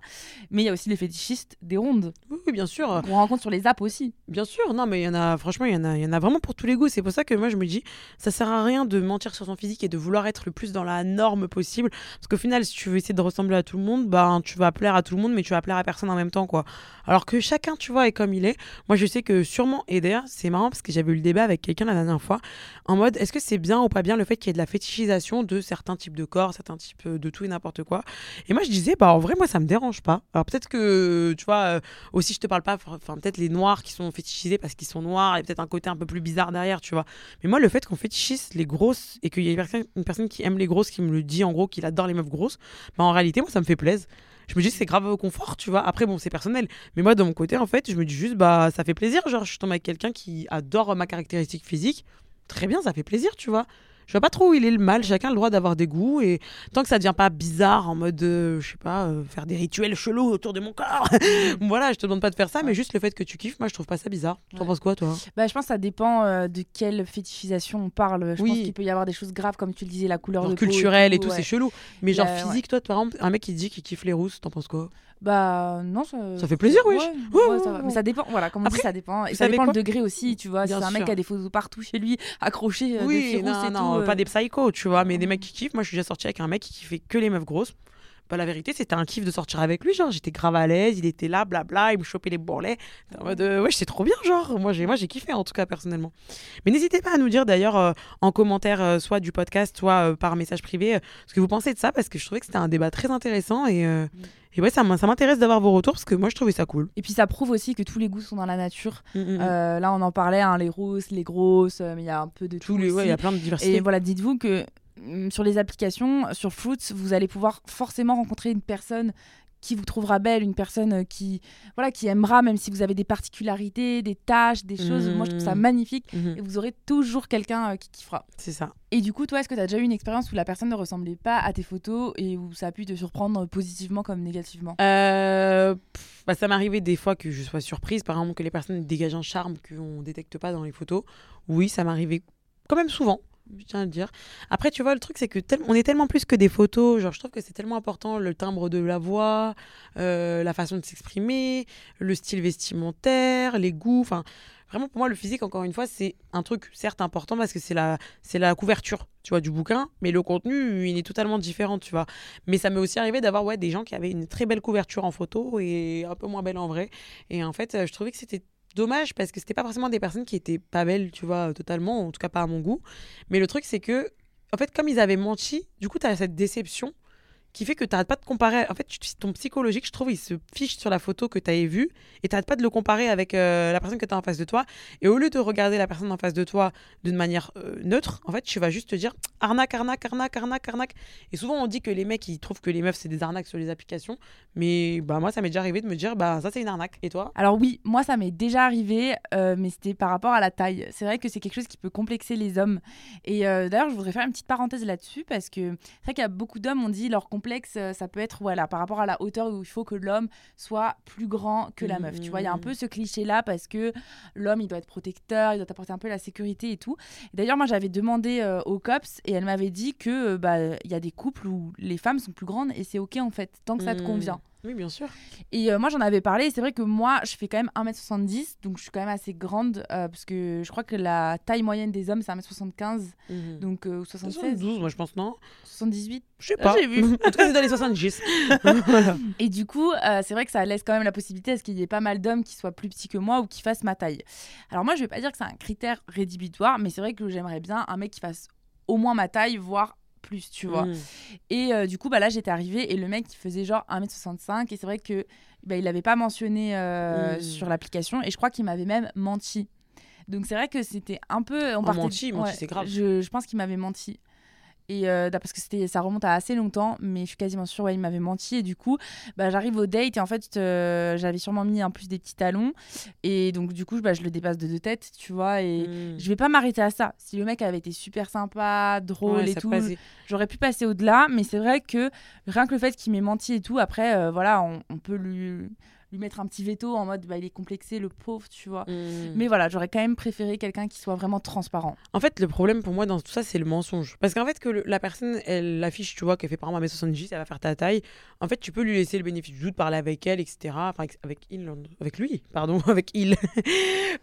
Mais il y a aussi les fétichistes des rondes, Oui, bien sûr. qu'on rencontre sur les apps aussi. Bien sûr, non, mais il y en a, franchement, il y en a, y en a vraiment pour tous les goûts. C'est pour ça que moi, je me dis, ça sert à rien de mentir sur son physique et de vouloir être le plus dans la norme possible. Parce qu'au final, si tu veux essayer de ressembler à tout le monde, bah, tu vas plaire à tout le monde, mais tu vas plaire à personne en même temps, quoi. Alors que chacun, tu vois, est comme il est. Moi, je sais que sûrement, et d'ailleurs, c'est marrant parce que j'avais eu le débat avec quelqu'un la dernière fois, en mode, est-ce que c'est bien ou pas bien le fait qu'il y ait de la fétichisation de certains types de corps, certains types euh, de tout et n'importe quoi? Et moi, je disais, bah, en vrai, moi, ça me dérange pas. Alors peut-être que, tu vois, euh, aussi, je te parle pas, enfin, peut-être les noirs qui sont fétichisés parce qu'ils sont noirs, il y a peut-être un côté un peu plus bizarre derrière, tu vois. Mais moi, le fait qu'on fétichise les grosses et qu'il y ait une personne, qui aime les grosses qui me le dit, en gros, qu'il adore les meufs grosses, bah, en réalité, moi, ça me fait plaisir. Je me dis, c'est grave au confort, tu vois. Après, bon, c'est personnel. Mais moi, de mon côté, en fait, je me dis juste, bah, ça fait plaisir. Genre, je tombe avec quelqu'un qui adore ma caractéristique physique. Très bien, ça fait plaisir, tu vois. Je vois pas trop où il est le mal. Chacun a le droit d'avoir des goûts. Et tant que ça devient pas bizarre en mode, euh, je sais pas, euh, faire des rituels chelous autour de mon corps. voilà, je te demande pas de faire ça, mais juste le fait que tu kiffes, moi, je trouve pas ça bizarre. T'en Ouais. penses quoi, toi? Bah, je pense que ça dépend euh, de quelle fétichisation on parle. Je Oui. pense qu'il peut y avoir des choses graves, comme tu le disais, la couleur Genre de peau. culturel et tout, ouais. c'est chelou. Mais genre Euh, physique, toi, par exemple, un mec qui dit qu'il kiffe les rousses, t'en penses quoi? Bah, non, ça. Ça fait plaisir, oui. Ouais, Ouais, ouais, ouais, ça va. ouais. Mais ça dépend, voilà, comme on Après, dit, ça dépend. Et ça dépend le degré aussi, tu vois. Bien si c'est un mec qui a des photos partout chez lui, accroché euh, Oui, filles non, et non, tout. euh, pas des psychos, tu vois, mais des mecs qui kiffent. Moi, je suis déjà sortie avec un mec qui kiffait que les meufs grosses. Bah, la vérité, c'était un kiff de sortir avec lui. Genre, j'étais grave à l'aise, il était là, blabla, il me chopait les bourrelets. En mode, euh, ouais, c'est trop bien, genre. Moi, j'ai, moi, j'ai kiffé, en tout cas, personnellement. Mais n'hésitez pas à nous dire, d'ailleurs, euh, en commentaire, euh, soit du podcast, soit euh, par message privé, ce que vous pensez de ça, parce que je trouvais que c'était un débat très intéressant. Et, euh, et ouais, ça, m'in- ça m'intéresse d'avoir vos retours, parce que moi, je trouvais ça cool. Et puis ça prouve aussi que tous les goûts sont dans la nature. Mm, mm, mm. Euh, là, on en parlait, hein, les rousses, les grosses, mais il y a un peu de tout. Ouais, il y a plein de diversité. Et voilà, dites-vous que mm, sur les applications, sur Fruits, vous allez pouvoir forcément rencontrer une personne qui vous trouvera belle, une personne euh, qui voilà qui aimera, même si vous avez des particularités, des tâches, des choses. Moi, je trouve ça Mhm. magnifique. Mhm, Et vous aurez toujours quelqu'un euh, qui kiffera. C'est ça. Et du coup, toi, est-ce que tu as déjà eu une expérience où la personne ne ressemblait pas à tes photos et où ça a pu te surprendre positivement comme négativement? Euh, pff, bah, ça m'est arrivé des fois que je sois surprise, par exemple que les personnes dégagent un charme qu'on ne détecte pas dans les photos. Oui, ça m'est arrivé quand même souvent, je tiens à le dire. Après, tu vois, le truc, c'est que tel- on est tellement plus que des photos. Genre, je trouve que c'est tellement important le timbre de la voix, euh, la façon de s'exprimer, le style vestimentaire, les goûts. Enfin, vraiment pour moi le physique encore une fois c'est un truc certes important parce que c'est la c'est la couverture tu vois du bouquin mais le contenu il est totalement différent tu vois mais ça m'est aussi arrivé d'avoir ouais des gens qui avaient une très belle couverture en photo et un peu moins belle en vrai et en fait je trouvais que c'était dommage parce que c'était pas forcément des personnes qui étaient pas belles tu vois totalement en tout cas pas à mon goût. Mais le truc c'est que en fait comme ils avaient menti du coup tu as cette déception qui fait que tu n'arrêtes pas de comparer. En fait, ton psychologique, je trouve, il se fiche sur la photo que tu avais vue et tu n'arrêtes pas de le comparer avec euh, la personne que tu as en face de toi. Et au lieu de regarder la personne en face de toi d'une manière euh, neutre, en fait, tu vas juste te dire arnaque, arnaque, arnaque, arnaque, arnaque. Et souvent, on dit que les mecs, ils trouvent que les meufs, c'est des arnaques sur les applications. Mais bah, moi, ça m'est déjà arrivé de me dire, bah, ça, c'est une arnaque. Et toi? Alors, oui, moi, ça m'est déjà arrivé, euh, mais c'était par rapport à la taille. C'est vrai que c'est quelque chose qui peut complexer les hommes. Et d'ailleurs, je voudrais faire une petite parenthèse là-dessus parce que c'est vrai qu'il y a beaucoup d'hommes, on dit leur complexe, ça peut être voilà, par rapport à la hauteur où il faut que l'homme soit plus grand que la meuf. Tu vois, il y a un mmh. peu ce cliché-là parce que l'homme, il doit être protecteur, il doit apporter un peu la sécurité et tout. D'ailleurs, moi, j'avais demandé euh, au COPS et elle m'avait dit que euh, bah, il y a des couples où les femmes sont plus grandes et c'est OK en fait, tant que ça te mmh. convient. Oui, bien sûr. Et euh, moi, j'en avais parlé. C'est vrai que moi, je fais quand même 1m70. Donc, je suis quand même assez grande. Euh, parce que je crois que la taille moyenne des hommes, c'est 1m75. Mhm. Donc, euh, 76. 72, moi, je pense, non? 78 Je sais pas. J'ai vu. en tout cas, c'est dans les 70. Et du coup, euh, c'est vrai que ça laisse quand même la possibilité à ce qu'il y ait pas mal d'hommes qui soient plus petits que moi ou qui fassent ma taille. Alors, moi, je vais pas dire que c'est un critère rédhibitoire. Mais c'est vrai que j'aimerais bien un mec qui fasse au moins ma taille, voire plus, tu vois. Mm. Et euh, du coup, bah, là, j'étais arrivée et le mec, il faisait genre 1m65 et c'est vrai que bah, il l'avait pas mentionné euh, mm. sur l'application et je crois qu'il m'avait même menti. Donc c'est vrai que c'était un peu... On oh, partait... menti, menti c'est grave. Je, je pense qu'il m'avait menti. Et euh, parce que c'était, ça remonte à assez longtemps, mais je suis quasiment sûre, ouais, il m'avait menti. Et du coup, bah, j'arrive au date et en fait, euh, j'avais sûrement mis en plus des petits talons. Et donc, du coup, bah, je le dépasse de deux têtes, tu vois. Et hmm. je vais pas m'arrêter à ça. Si le mec avait été super sympa, drôle et tout, j'aurais pu passer au-delà. Mais c'est vrai que rien que le fait qu'il m'ait menti et tout, après, euh, voilà, on, on peut lui lui mettre un petit veto en mode bah, il est complexé, le pauvre, tu vois. Hmm. Mais voilà, j'aurais quand même préféré quelqu'un qui soit vraiment transparent. En fait, le problème pour moi dans tout ça, c'est le mensonge. Parce qu'en fait, que la personne, elle affiche, tu vois, qu'elle fait par exemple 1m70, elle va faire ta taille. En fait, tu peux lui laisser le bénéfice du doute, parler avec elle, etc. Enfin, avec, il, avec lui, pardon, avec il.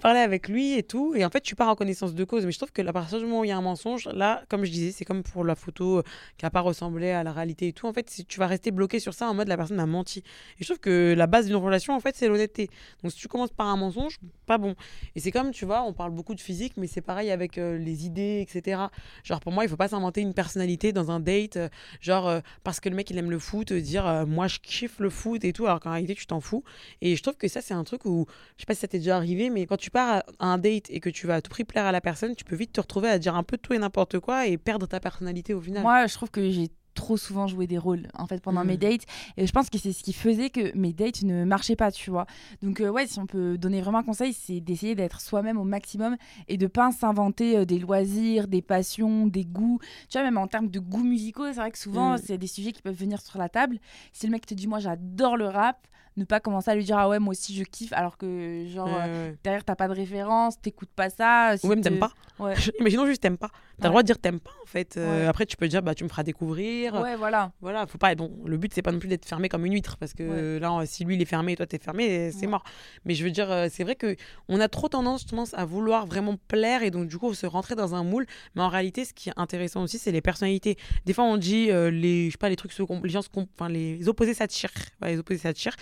parler avec lui et tout. Et en fait, tu pars en connaissance de cause. Mais je trouve que à partir du moment où il y a un mensonge, là, comme je disais, c'est comme pour la photo qui n'a pas ressemblé à la réalité et tout. En fait, tu vas rester bloqué sur ça en mode la personne a menti. Et je trouve que la base d'une relation, en fait, c'est l'honnêteté. Donc, si tu commences par un mensonge, pas bon. Et c'est comme, tu vois, on parle beaucoup de physique, mais c'est pareil avec euh, les idées, etc. Genre, pour moi, il faut pas s'inventer une personnalité dans un date, euh, genre, euh, parce que le mec, il aime le foot, dire, moi, je kiffe le foot et tout, alors qu'en réalité, tu t'en fous. Et je trouve que ça, c'est un truc où, je sais pas si ça t'est déjà arrivé, mais quand tu pars à un date et que tu vas à tout prix plaire à la personne, tu peux vite te retrouver à dire un peu tout et n'importe quoi et perdre ta personnalité au final. Moi, je trouve que j'ai trop souvent joué des rôles en fait pendant mes mm. dates et je pense que c'est ce qui faisait que mes dates ne marchaient pas tu vois donc euh, ouais si on peut donner vraiment un conseil c'est d'essayer d'être soi-même au maximum et de pas s'inventer euh, des loisirs des passions des goûts tu vois même en termes de goûts musicaux c'est vrai que souvent mm. c'est des sujets qui peuvent venir sur la table si le mec te dit moi j'adore le rap ne pas commencer à lui dire ah ouais moi aussi je kiffe alors que genre euh, derrière t'as pas de référence t'écoutes pas ça ou même t'aimes pas. Ouais. imaginons juste t'aimes pas. T'as le droit de dire t'aimes pas en fait. Euh, après tu peux dire bah tu me feras découvrir. Ouais voilà. Voilà faut pas bon le but c'est pas non plus d'être fermé comme une huître parce que là si lui il est fermé et toi t'es fermé c'est mort. Mais je veux dire euh, c'est vrai que on a trop tendance tendance à vouloir vraiment plaire et donc du coup se rentrer dans un moule. Mais en réalité ce qui est intéressant aussi c'est les personnalités. Des fois on dit les je sais pas les trucs les gens enfin les opposés s'attirent. Les opposés s'attirent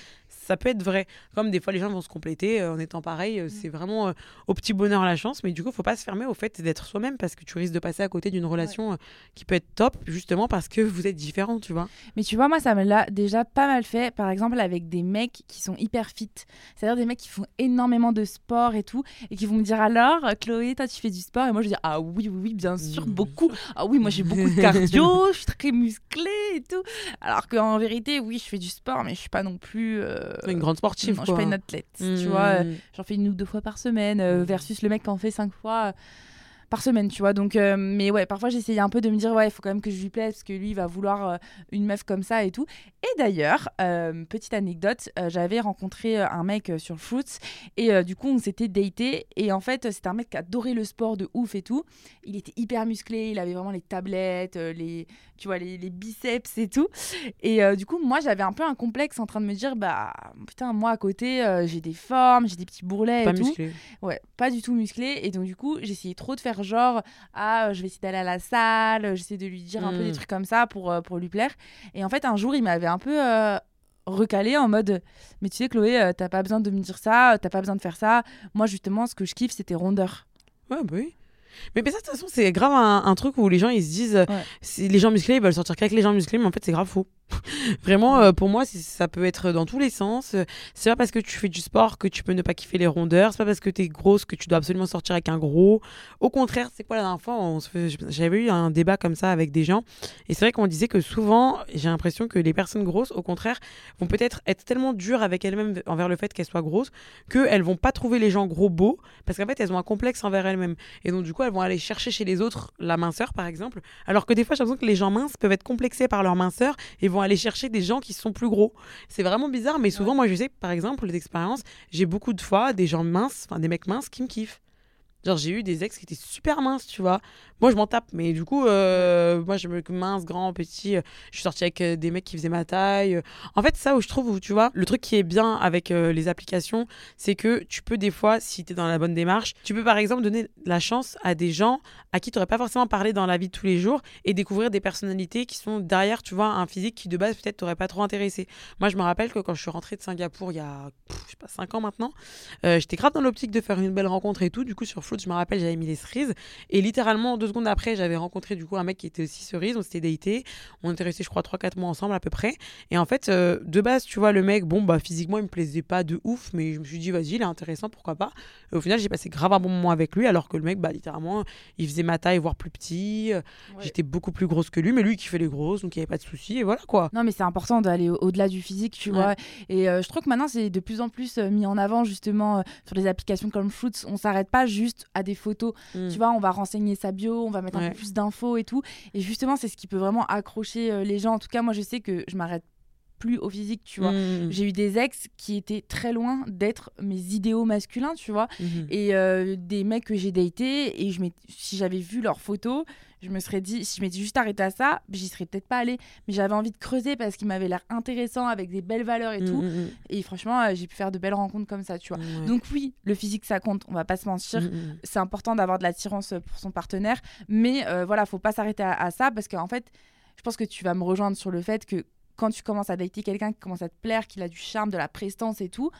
ça peut être vrai. Comme des fois, les gens vont se compléter euh, en étant pareil. Euh, mm. c'est vraiment euh, au petit bonheur la chance. Mais du coup, il faut pas se fermer au fait d'être soi-même parce que tu risques de passer à côté d'une relation qui peut être top, justement parce que vous êtes différents, tu vois. Mais tu vois, moi, ça me l'a déjà pas mal fait, par exemple, avec des mecs qui sont hyper fit. C'est-à-dire des mecs qui font énormément de sport et tout, et qui vont me dire alors, Chloé, toi, tu fais du sport? Et moi, je dis ah oui, oui, oui, bien sûr, mm. beaucoup. Ah oui, moi, j'ai beaucoup de cardio, je suis très musclée et tout. Alors qu'en vérité, oui, je fais du sport, mais je suis pas non plus une grande sportive. Non, je suis pas une athlète. Tu vois, hmm. j'en fais une ou deux fois par semaine, euh, versus le mec qui en fait cinq fois. Par semaine, tu vois. Donc, euh, mais ouais, parfois j'essayais un peu de me dire, ouais, il faut quand même que je lui plaise parce que lui, il va vouloir euh, une meuf comme ça et tout. Et d'ailleurs, euh, petite anecdote, j'avais rencontré un mec sur Fruits et du coup, on s'était daté. Et en fait, c'était un mec qui adorait le sport de ouf et tout. Il était hyper musclé, il avait vraiment les tablettes, les, tu vois, les, les biceps et tout. Et du coup, moi, j'avais un peu un complexe en train de me dire, bah putain, moi à côté, j'ai des formes, j'ai des petits bourrelets Pas et tout. musclé. Ouais, pas du tout musclé. Et donc, du coup, j'essayais trop de faire genre, ah, euh, je vais essayer d'aller à la salle, euh, j'essaie de lui dire un peu des Mm. trucs comme ça pour, euh, pour lui plaire. Et en fait, un jour, il m'avait un peu euh, recalé en mode, mais tu sais, Chloé, euh, t'as pas besoin de me dire ça, t'as pas besoin de faire ça. Moi, justement, ce que je kiffe, c'était rondeur. Ouais, bah oui. Mais, mais ça, de toute façon, c'est grave un, un truc où les gens ils se disent, Ouais. les gens musclés ils veulent sortir qu'avec les gens musclés, mais en fait, c'est grave faux. Vraiment, euh, pour moi, ça peut être dans tous les sens. C'est pas parce que tu fais du sport que tu peux ne pas kiffer les rondeurs. C'est pas parce que t'es grosse que tu dois absolument sortir avec un gros. Au contraire, c'est quoi la dernière fois J'avais eu un débat comme ça avec des gens. Et c'est vrai qu'on disait que souvent, j'ai l'impression que les personnes grosses, au contraire, vont peut-être être tellement dures avec elles-mêmes envers le fait qu'elles soient grosses qu'elles vont pas trouver les gens gros beaux parce qu'en fait, elles ont un complexe envers elles-mêmes. Et donc, du coup, elles vont aller chercher chez les autres la minceur, par exemple. Alors que des fois, j'ai l'impression que les gens minces peuvent être complexés par leur minceur et vont aller chercher des gens qui sont plus gros. C'est vraiment bizarre, mais souvent, moi, je sais, par exemple, d'expérience, j'ai beaucoup de fois des gens minces, enfin des mecs minces qui me kiffent. Genre, j'ai eu des ex qui étaient super minces, tu vois. Moi, je m'en tape, mais du coup, euh, moi, je me mince, grand, petit. euh, je suis sortie avec euh, des mecs qui faisaient ma taille. En fait, ça où je trouve, tu vois, le truc qui est bien avec les applications, c'est que tu peux des fois, si tu es dans la bonne démarche, tu peux par exemple donner la chance à des gens à qui tu n'aurais pas forcément parlé dans la vie de tous les jours et découvrir des personnalités qui sont derrière, tu vois, un physique qui de base peut-être t'aurait pas trop intéressé. Moi, je me rappelle que quand je suis rentrée de Singapour il y a, pff, je sais pas, 5 ans maintenant, j'étais grave dans l'optique de faire une belle rencontre et tout. Du coup, sur Float, je me rappelle, j'avais mis les cerises et littéralement deux secondes après, j'avais rencontré du coup un mec qui était aussi cerise. On s'était daté. On était restés, je crois, 3-4 mois ensemble à peu près. Et en fait, euh, de base, tu vois, le mec, bon, bah physiquement, il me plaisait pas de ouf, mais je me suis dit, vas-y, il est intéressant, pourquoi pas. Et au final, j'ai passé grave un bon moment avec lui, alors que le mec, bah littéralement, il faisait ma taille, voire plus petit. J'étais beaucoup plus grosse que lui, mais lui qui fait les grosses, donc il n'y avait pas de souci. Et voilà quoi. Non, mais c'est important d'aller au- au-delà du physique, tu Ouais. vois. Et euh, je trouve que maintenant, c'est de plus en plus euh, mis en avant, justement, sur les applications comme Fruits. On s'arrête pas juste à des photos. Mm. Tu vois, on va renseigner sa bio, on va mettre un peu plus d'infos et tout. Et justement, c'est ce qui peut vraiment accrocher euh, les gens. En tout cas, moi, je sais que je m'arrête plus au physique, tu vois. Mm. J'ai eu des ex qui étaient très loin d'être mes idéaux masculins, tu vois. Mhm. Et euh, des mecs que j'ai datés, et je si j'avais vu leurs photos, je me serais dit, si je m'étais juste arrêtée à ça, j'y serais peut-être pas allée. Mais j'avais envie de creuser parce qu'il m'avait l'air intéressant, avec des belles valeurs et tout. Mm, mm, Et franchement, euh, j'ai pu faire de belles rencontres comme ça, tu vois. Donc oui, le physique, ça compte, on va pas se mentir. C'est important d'avoir de l'attirance pour son partenaire. Mais euh, voilà, faut pas s'arrêter à, à ça parce qu'en fait, je pense que tu vas me rejoindre sur le fait que quand tu commences à dater quelqu'un qui commence à te plaire, qu'il a du charme, de la prestance et tout,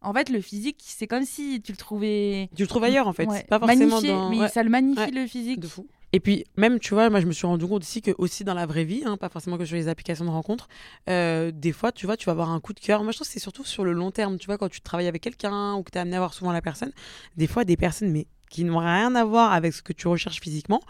en fait, le physique, c'est comme si tu le trouvais Tu le trouves ailleurs en fait, Ouais, pas forcément magnifié, dans. mais Ouais. ça le magnifie Ouais. le physique. De fou. Et puis, même, tu vois, moi, je me suis rendu compte aussi que, aussi dans la vraie vie, hein, pas forcément que sur les applications de rencontres, euh, des fois, tu vois, tu vas avoir un coup de cœur. Moi, je trouve que c'est surtout sur le long terme, tu vois, quand tu travailles avec quelqu'un ou que tu es amené à voir souvent la personne, des fois, des personnes, mais qui n'ont rien à voir avec ce que tu recherches physiquement,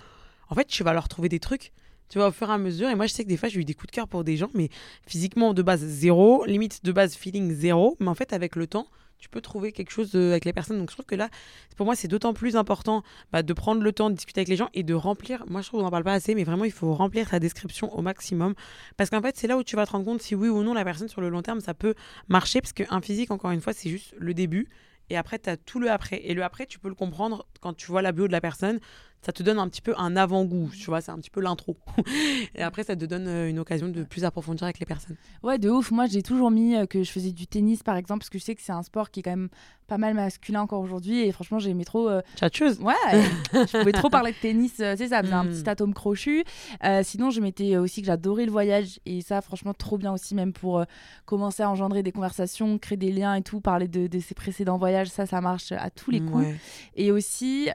en fait, tu vas leur trouver des trucs. Tu vois, au fur et à mesure. Et moi, je sais que des fois, j'ai eu des coups de cœur pour des gens, mais physiquement, de base, zéro. Limite, de base, feeling, zéro. Mais en fait, avec le temps, tu peux trouver quelque chose euh, avec les personnes. Donc, je trouve que là, pour moi, c'est d'autant plus important bah, de prendre le temps de discuter avec les gens et de remplir. Moi, je trouve qu'on n'en parle pas assez, mais vraiment, il faut remplir sa description au maximum. Parce qu'en fait, c'est là où tu vas te rendre compte si oui ou non la personne sur le long terme, ça peut marcher. Parce qu'un physique, encore une fois, c'est juste le début. Et après, tu as tout le après. Et le après, tu peux le comprendre quand tu vois la bio de la personne. Ça te donne un petit peu un avant-goût, tu vois, c'est un petit peu l'intro. et après, ça te donne euh, une occasion de plus approfondir avec les personnes. Ouais, de ouf. Moi, j'ai toujours mis euh, que je faisais du tennis, par exemple, parce que je sais que c'est un sport qui est quand même pas mal masculin encore aujourd'hui. Et franchement, j'aimais trop. euh, Tchatcheuse. Ouais, je pouvais trop parler de tennis. euh, tu sais, ça faisait un Mm. petit atome crochu. Euh, sinon, je m'étais aussi que j'adorais le voyage. Et ça, franchement, trop bien aussi, même pour commencer à engendrer des conversations, créer des liens et tout, parler de, de ses précédents voyages. Ça, ça marche à tous les coups. Ouais. Et aussi,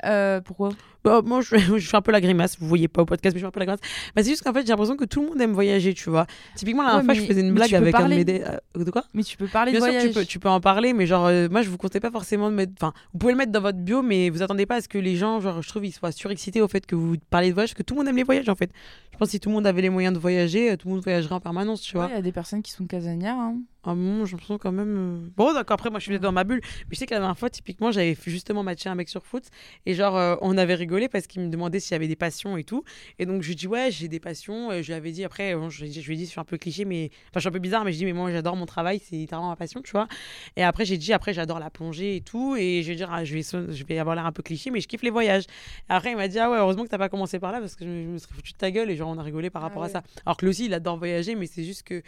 pourquoi? Bah, moi, je, je fais un peu la grimace. Vous voyez pas au podcast, mais je fais un peu la grimace. Bah, c'est juste qu'en fait, j'ai l'impression que tout le monde aime voyager, tu vois. Typiquement, la dernière fois, je faisais une blague avec un de mes. euh, De quoi? Mais tu peux parler Bien de sûr, voyage. tu peux, tu peux en parler, mais genre, euh, moi, je vous conseille pas forcément de mettre. Enfin, vous pouvez le mettre dans votre bio, mais vous attendez pas à ce que les gens, genre, je trouve, ils soient surexcités au fait que vous parlez de voyage, parce que tout le monde aime les voyages, en fait. Je pense que si tout le monde avait les moyens de voyager, euh, tout le monde voyagerait en permanence, tu vois. Il y a des personnes qui sont casanières. hein. Un moment, j'ai l'impression quand même. euh, Bon, d'accord, après, moi, je suis dans ma bulle. Mais je sais que la dernière fois, typiquement, j'avais justement matché un mec sur foot. Et genre, euh, on avait rigolé parce qu'il me demandait s'il y avait des passions et tout. Et donc, je lui dis, ouais, j'ai des passions. Et je lui avais dit, après, bon, je, lui ai dit- je lui ai dit, je suis un peu cliché, mais. Enfin, je suis un peu bizarre, mais je dis, mais moi, j'adore mon travail, c'est littéralement ma passion, tu vois. Et après, j'ai dit, après, j'adore la plongée et tout. Et je vais dire, ah, je, vais, je vais avoir l'air un peu cliché, mais je kiffe les voyages. Et après, il m'a dit, ah ouais, heureusement que t'as pas commencé par là parce que je, me- serais foutu de ta gueule. Et genre, on a rigolé par Ah rapport à ça. Alors que lui aussi, il adore voyager, mais c'est juste que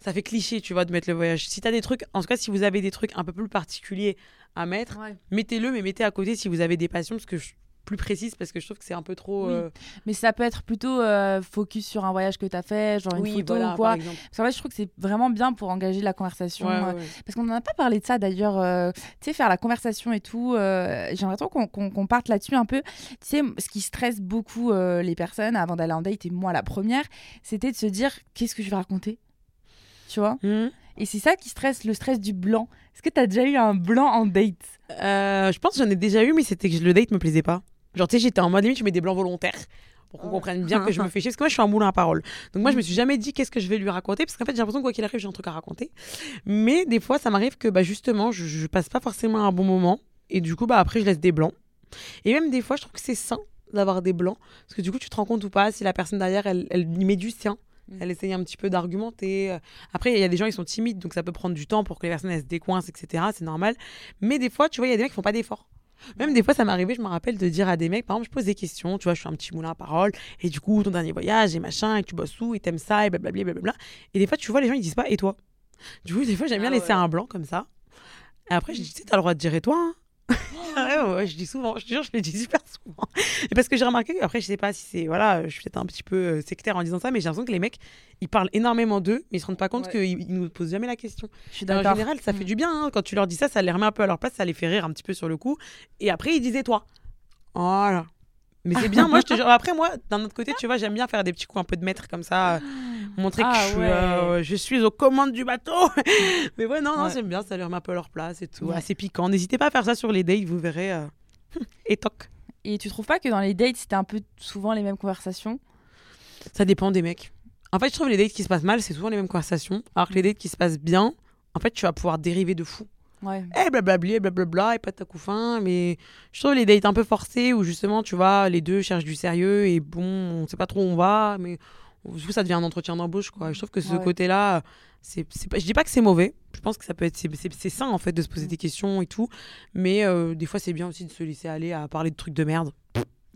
ça fait cliché, tu vois, de mettre le Si t'as des trucs, en tout cas, si vous avez des trucs un peu plus particuliers à mettre, Ouais. mettez-le, mais mettez à côté si vous avez des passions, parce que je plus précise, parce que je trouve que c'est un peu trop. Oui. euh, Mais ça peut être plutôt euh, focus sur un voyage que tu as fait, genre une oui, photo voilà, ou quoi. Parce qu'en fait, je trouve que c'est vraiment bien pour engager la conversation. Ouais, euh, ouais. Parce qu'on n'en a pas parlé de ça d'ailleurs. tu sais, faire la conversation et tout. J'aimerais trop qu'on parte là-dessus un peu. Tu sais, ce qui stresse beaucoup les personnes avant d'aller en date, et moi la première, c'était de se dire qu'est-ce que je vais raconter? Tu vois? Mhm. Et c'est ça qui stresse, le stress du blanc. Est-ce que tu as déjà eu un blanc en date? Euh, je pense que j'en ai déjà eu, mais c'était que le date me plaisait pas. Genre, tu sais, j'étais en mode limite, je mets des blancs volontaires pour qu'on Ouais. comprenne bien que je me fais chier. Parce que moi, je suis un moulin à parole. Donc, moi, je me suis jamais dit qu'est-ce que je vais lui raconter. Parce qu'en fait, j'ai l'impression que quoi qu'il arrive, j'ai un truc à raconter. Mais des fois, ça m'arrive que bah, justement, je, je passe pas forcément un bon moment. Et du coup, bah, après, je laisse des blancs. Et même des fois, je trouve que c'est sain d'avoir des blancs. Parce que du coup, tu te rends compte ou pas si la personne derrière, elle, elle y met du sien. Mm. Elle essaye un petit peu d'argumenter. Après, il y a des gens, ils sont timides, donc ça peut prendre du temps pour que les personnes elles se décoincent, etc. C'est normal. Mais des fois, tu vois, il y a des mecs qui font pas d'efforts. Même des fois, ça m'est arrivé, je me rappelle de dire à des mecs, par exemple, je pose des questions, tu vois, je suis un petit moulin à parole, et du coup, ton dernier voyage, et machin, et tu bosses où, et t'aimes ça, et blablabla, blablabla. Et des fois, tu vois, les gens, ils disent pas, et toi? Du coup, des fois, j'aime bien Ah laisser ouais. un blanc comme ça. Et après, je dis, tu sais, t'as le droit de dire, et toi hein? Ouais, ouais, ouais, je dis souvent, je te jure, je le dis super souvent. Et parce que j'ai remarqué, après, je sais pas si c'est, voilà, je suis peut-être un petit peu euh, sectaire en disant ça, mais j'ai l'impression que les mecs, ils parlent énormément d'eux, mais ils se rendent pas compte qu'ils ils nous posent jamais la question. Je suis Et En d'accord. général, ça fait Mm. du bien. hein. Quand tu leur dis ça, ça les remet un peu à leur place, ça les fait rire un petit peu sur le coup. Et après, ils disaient toi. Voilà. Mais c'est bien, moi, je te jure. Après, moi, d'un autre côté, tu vois, j'aime bien faire des petits coups un peu de maître comme ça, euh, montrer que Ah je, suis, ouais. euh, je suis aux commandes du bateau. Mais ouais, non, non, Ouais. j'aime bien, ça les remet un peu leur place et tout. Ouais. Assez piquant. N'hésitez pas à faire ça sur les dates, vous verrez. euh, Et toc. Et tu trouves pas que dans les dates, c'était un peu souvent les mêmes conversations? Ça dépend des mecs. En fait, je trouve les dates qui se passent mal, c'est souvent les mêmes conversations. Alors que les dates qui se passent bien, en fait, tu vas pouvoir dériver de fou. Ouais. Eh blablabli, et blablabla, et pas ta couffin. Mais je trouve les dates un peu forcées où justement, tu vois, les deux cherchent du sérieux et bon, on sait pas trop où on va, mais du coup, ça devient un entretien d'embauche, quoi. Je trouve que ce Ouais. côté-là, c'est, pas, je dis pas que c'est mauvais. Je pense que ça peut être, c'est, sain en fait de se poser des questions et tout. Mais euh, des fois, c'est bien aussi de se laisser aller à parler de trucs de merde.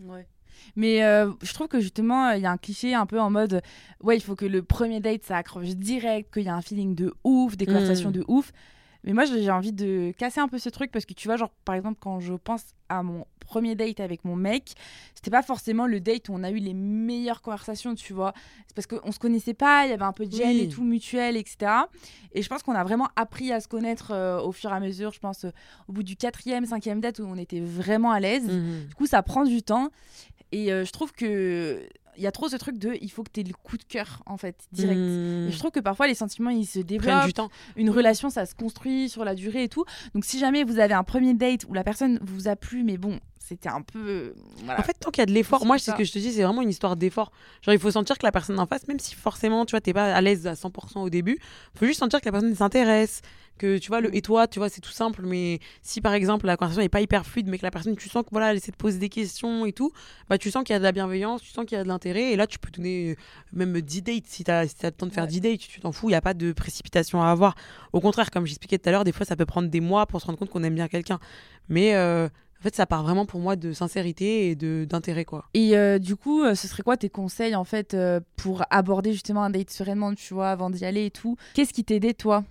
Ouais. Mais euh, je trouve que justement, il y a un cliché un peu en mode ouais, il faut que le premier date ça accroche direct, qu'il y a un feeling de ouf, des Mm. conversations de ouf. Mais moi, j'ai envie de casser un peu ce truc parce que tu vois, genre par exemple, quand je pense à mon premier date avec mon mec, c'était pas forcément le date où on a eu les meilleures conversations, tu vois. C'est parce qu'on se connaissait pas, il y avait un peu de gêne Oui. et tout, mutuel, etc. Et je pense qu'on a vraiment appris à se connaître euh, au fur et à mesure. Je pense euh, au bout du quatrième, cinquième date où on était vraiment à l'aise. Mhm. Du coup, ça prend du temps. Et euh, je trouve que il y a trop ce truc de il faut que tu aies le coup de cœur, en fait, direct. Mhm. Et je trouve que parfois, les sentiments, ils se Prennent développent. du temps. Une relation, ça se construit sur la durée et tout. Donc, si jamais vous avez un premier date où la personne vous a plu, mais bon, c'était un peu. Voilà. En fait, tant qu'il y a de l'effort, moi, c'est ce que je te dis, c'est vraiment une histoire d'effort. Genre, il faut sentir que la personne en face, même si forcément, tu vois, t'es pas à l'aise à 100% au début, faut juste sentir que la personne s'intéresse, que tu vois, le et toi, tu vois, c'est tout simple, mais si par exemple la conversation n'est pas hyper fluide, mais que la personne, tu sens que voilà, elle essaie de poser des questions et tout, bah, tu sens qu'il y a de la bienveillance, tu sens qu'il y a de l'intérêt, et là, tu peux donner euh, même 10 dates si t'as si t'as le temps de faire Ouais. 10 dates, tu t'en fous, il n'y a pas de précipitation à avoir. Au contraire, comme j'expliquais tout à l'heure, des fois, ça peut prendre des mois pour se rendre compte qu'on aime bien quelqu'un. Mais euh, en fait, ça part vraiment pour moi de sincérité et de d'intérêt, quoi. Et euh, du coup, ce serait quoi tes conseils, en fait, euh, pour aborder justement un date sereinement, tu vois, avant d'y aller et tout? Qu'est-ce qui t'aidait, toi?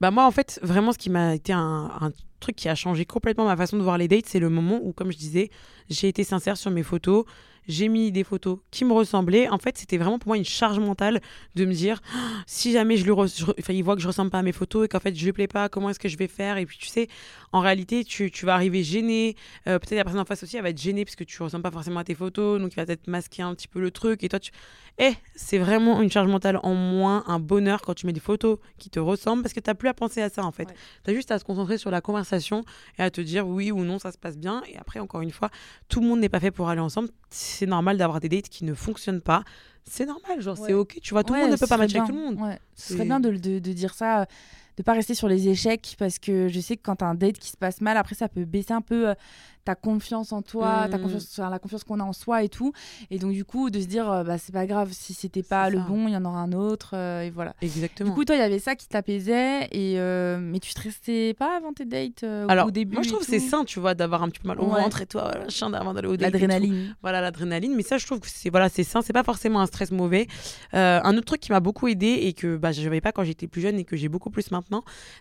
Bah moi en fait vraiment ce qui m'a été un, un truc qui a changé complètement ma façon de voir les dates c'est le moment où comme je disais j'ai été sincère sur mes photos j'ai mis des photos qui me ressemblaient en fait c'était vraiment pour moi une charge mentale de me dire Ah, si jamais je lui re- je re- enfin, il voit que je ressemble pas à mes photos et qu'en fait je lui plais pas comment est-ce que je vais faire? Et puis tu sais en réalité tu, tu vas arriver gêné Euh, peut-être la personne en face aussi elle va être gênée parce que tu ressembles pas forcément à tes photos donc il va peut-être masquer un petit peu le truc et toi tu eh, c'est vraiment une charge mentale en moins, un bonheur quand tu mets des photos qui te ressemblent parce que tu plus à penser à ça en fait. Ouais. Tu as juste à se concentrer sur la conversation et à te dire oui ou non, ça se passe bien. Et après, encore une fois, tout le monde n'est pas fait pour aller ensemble. C'est normal d'avoir des dates qui ne fonctionnent pas. c'est normal, genre Ouais. c'est ok, tu vois, tout le Ouais, monde ne peut pas matcher avec tout le monde. Ouais. Ce serait bien de, de- de dire ça, euh, de pas rester sur les échecs, parce que je sais que quand t'as un date qui se passe mal, après ça peut baisser un peu euh, ta confiance en toi, ta Mm. confiance, enfin, la confiance qu'on a en soi et tout. Et donc du coup, de se dire, euh, bah c'est pas grave, si c'était pas le ça. bon, il y en aura un autre, euh, et voilà. Exactement. Du coup, toi, il y avait ça qui t'apaisait, et mais tu stressais pas avant tes dates Alors, au début moi je trouve que c'est sain, tu vois, d'avoir un petit peu mal au Ouais. ventre et toi, machin, avant d'aller au date. L'adrénaline. Voilà, l'adrénaline. Mais ça, je trouve que c'est voilà, c'est sain, c'est pas forcément un stress mauvais. Un autre truc qui m'a beaucoup aidé et que bah, je n'avais pas quand j'étais plus jeune et que j'ai beaucoup plus maintenant,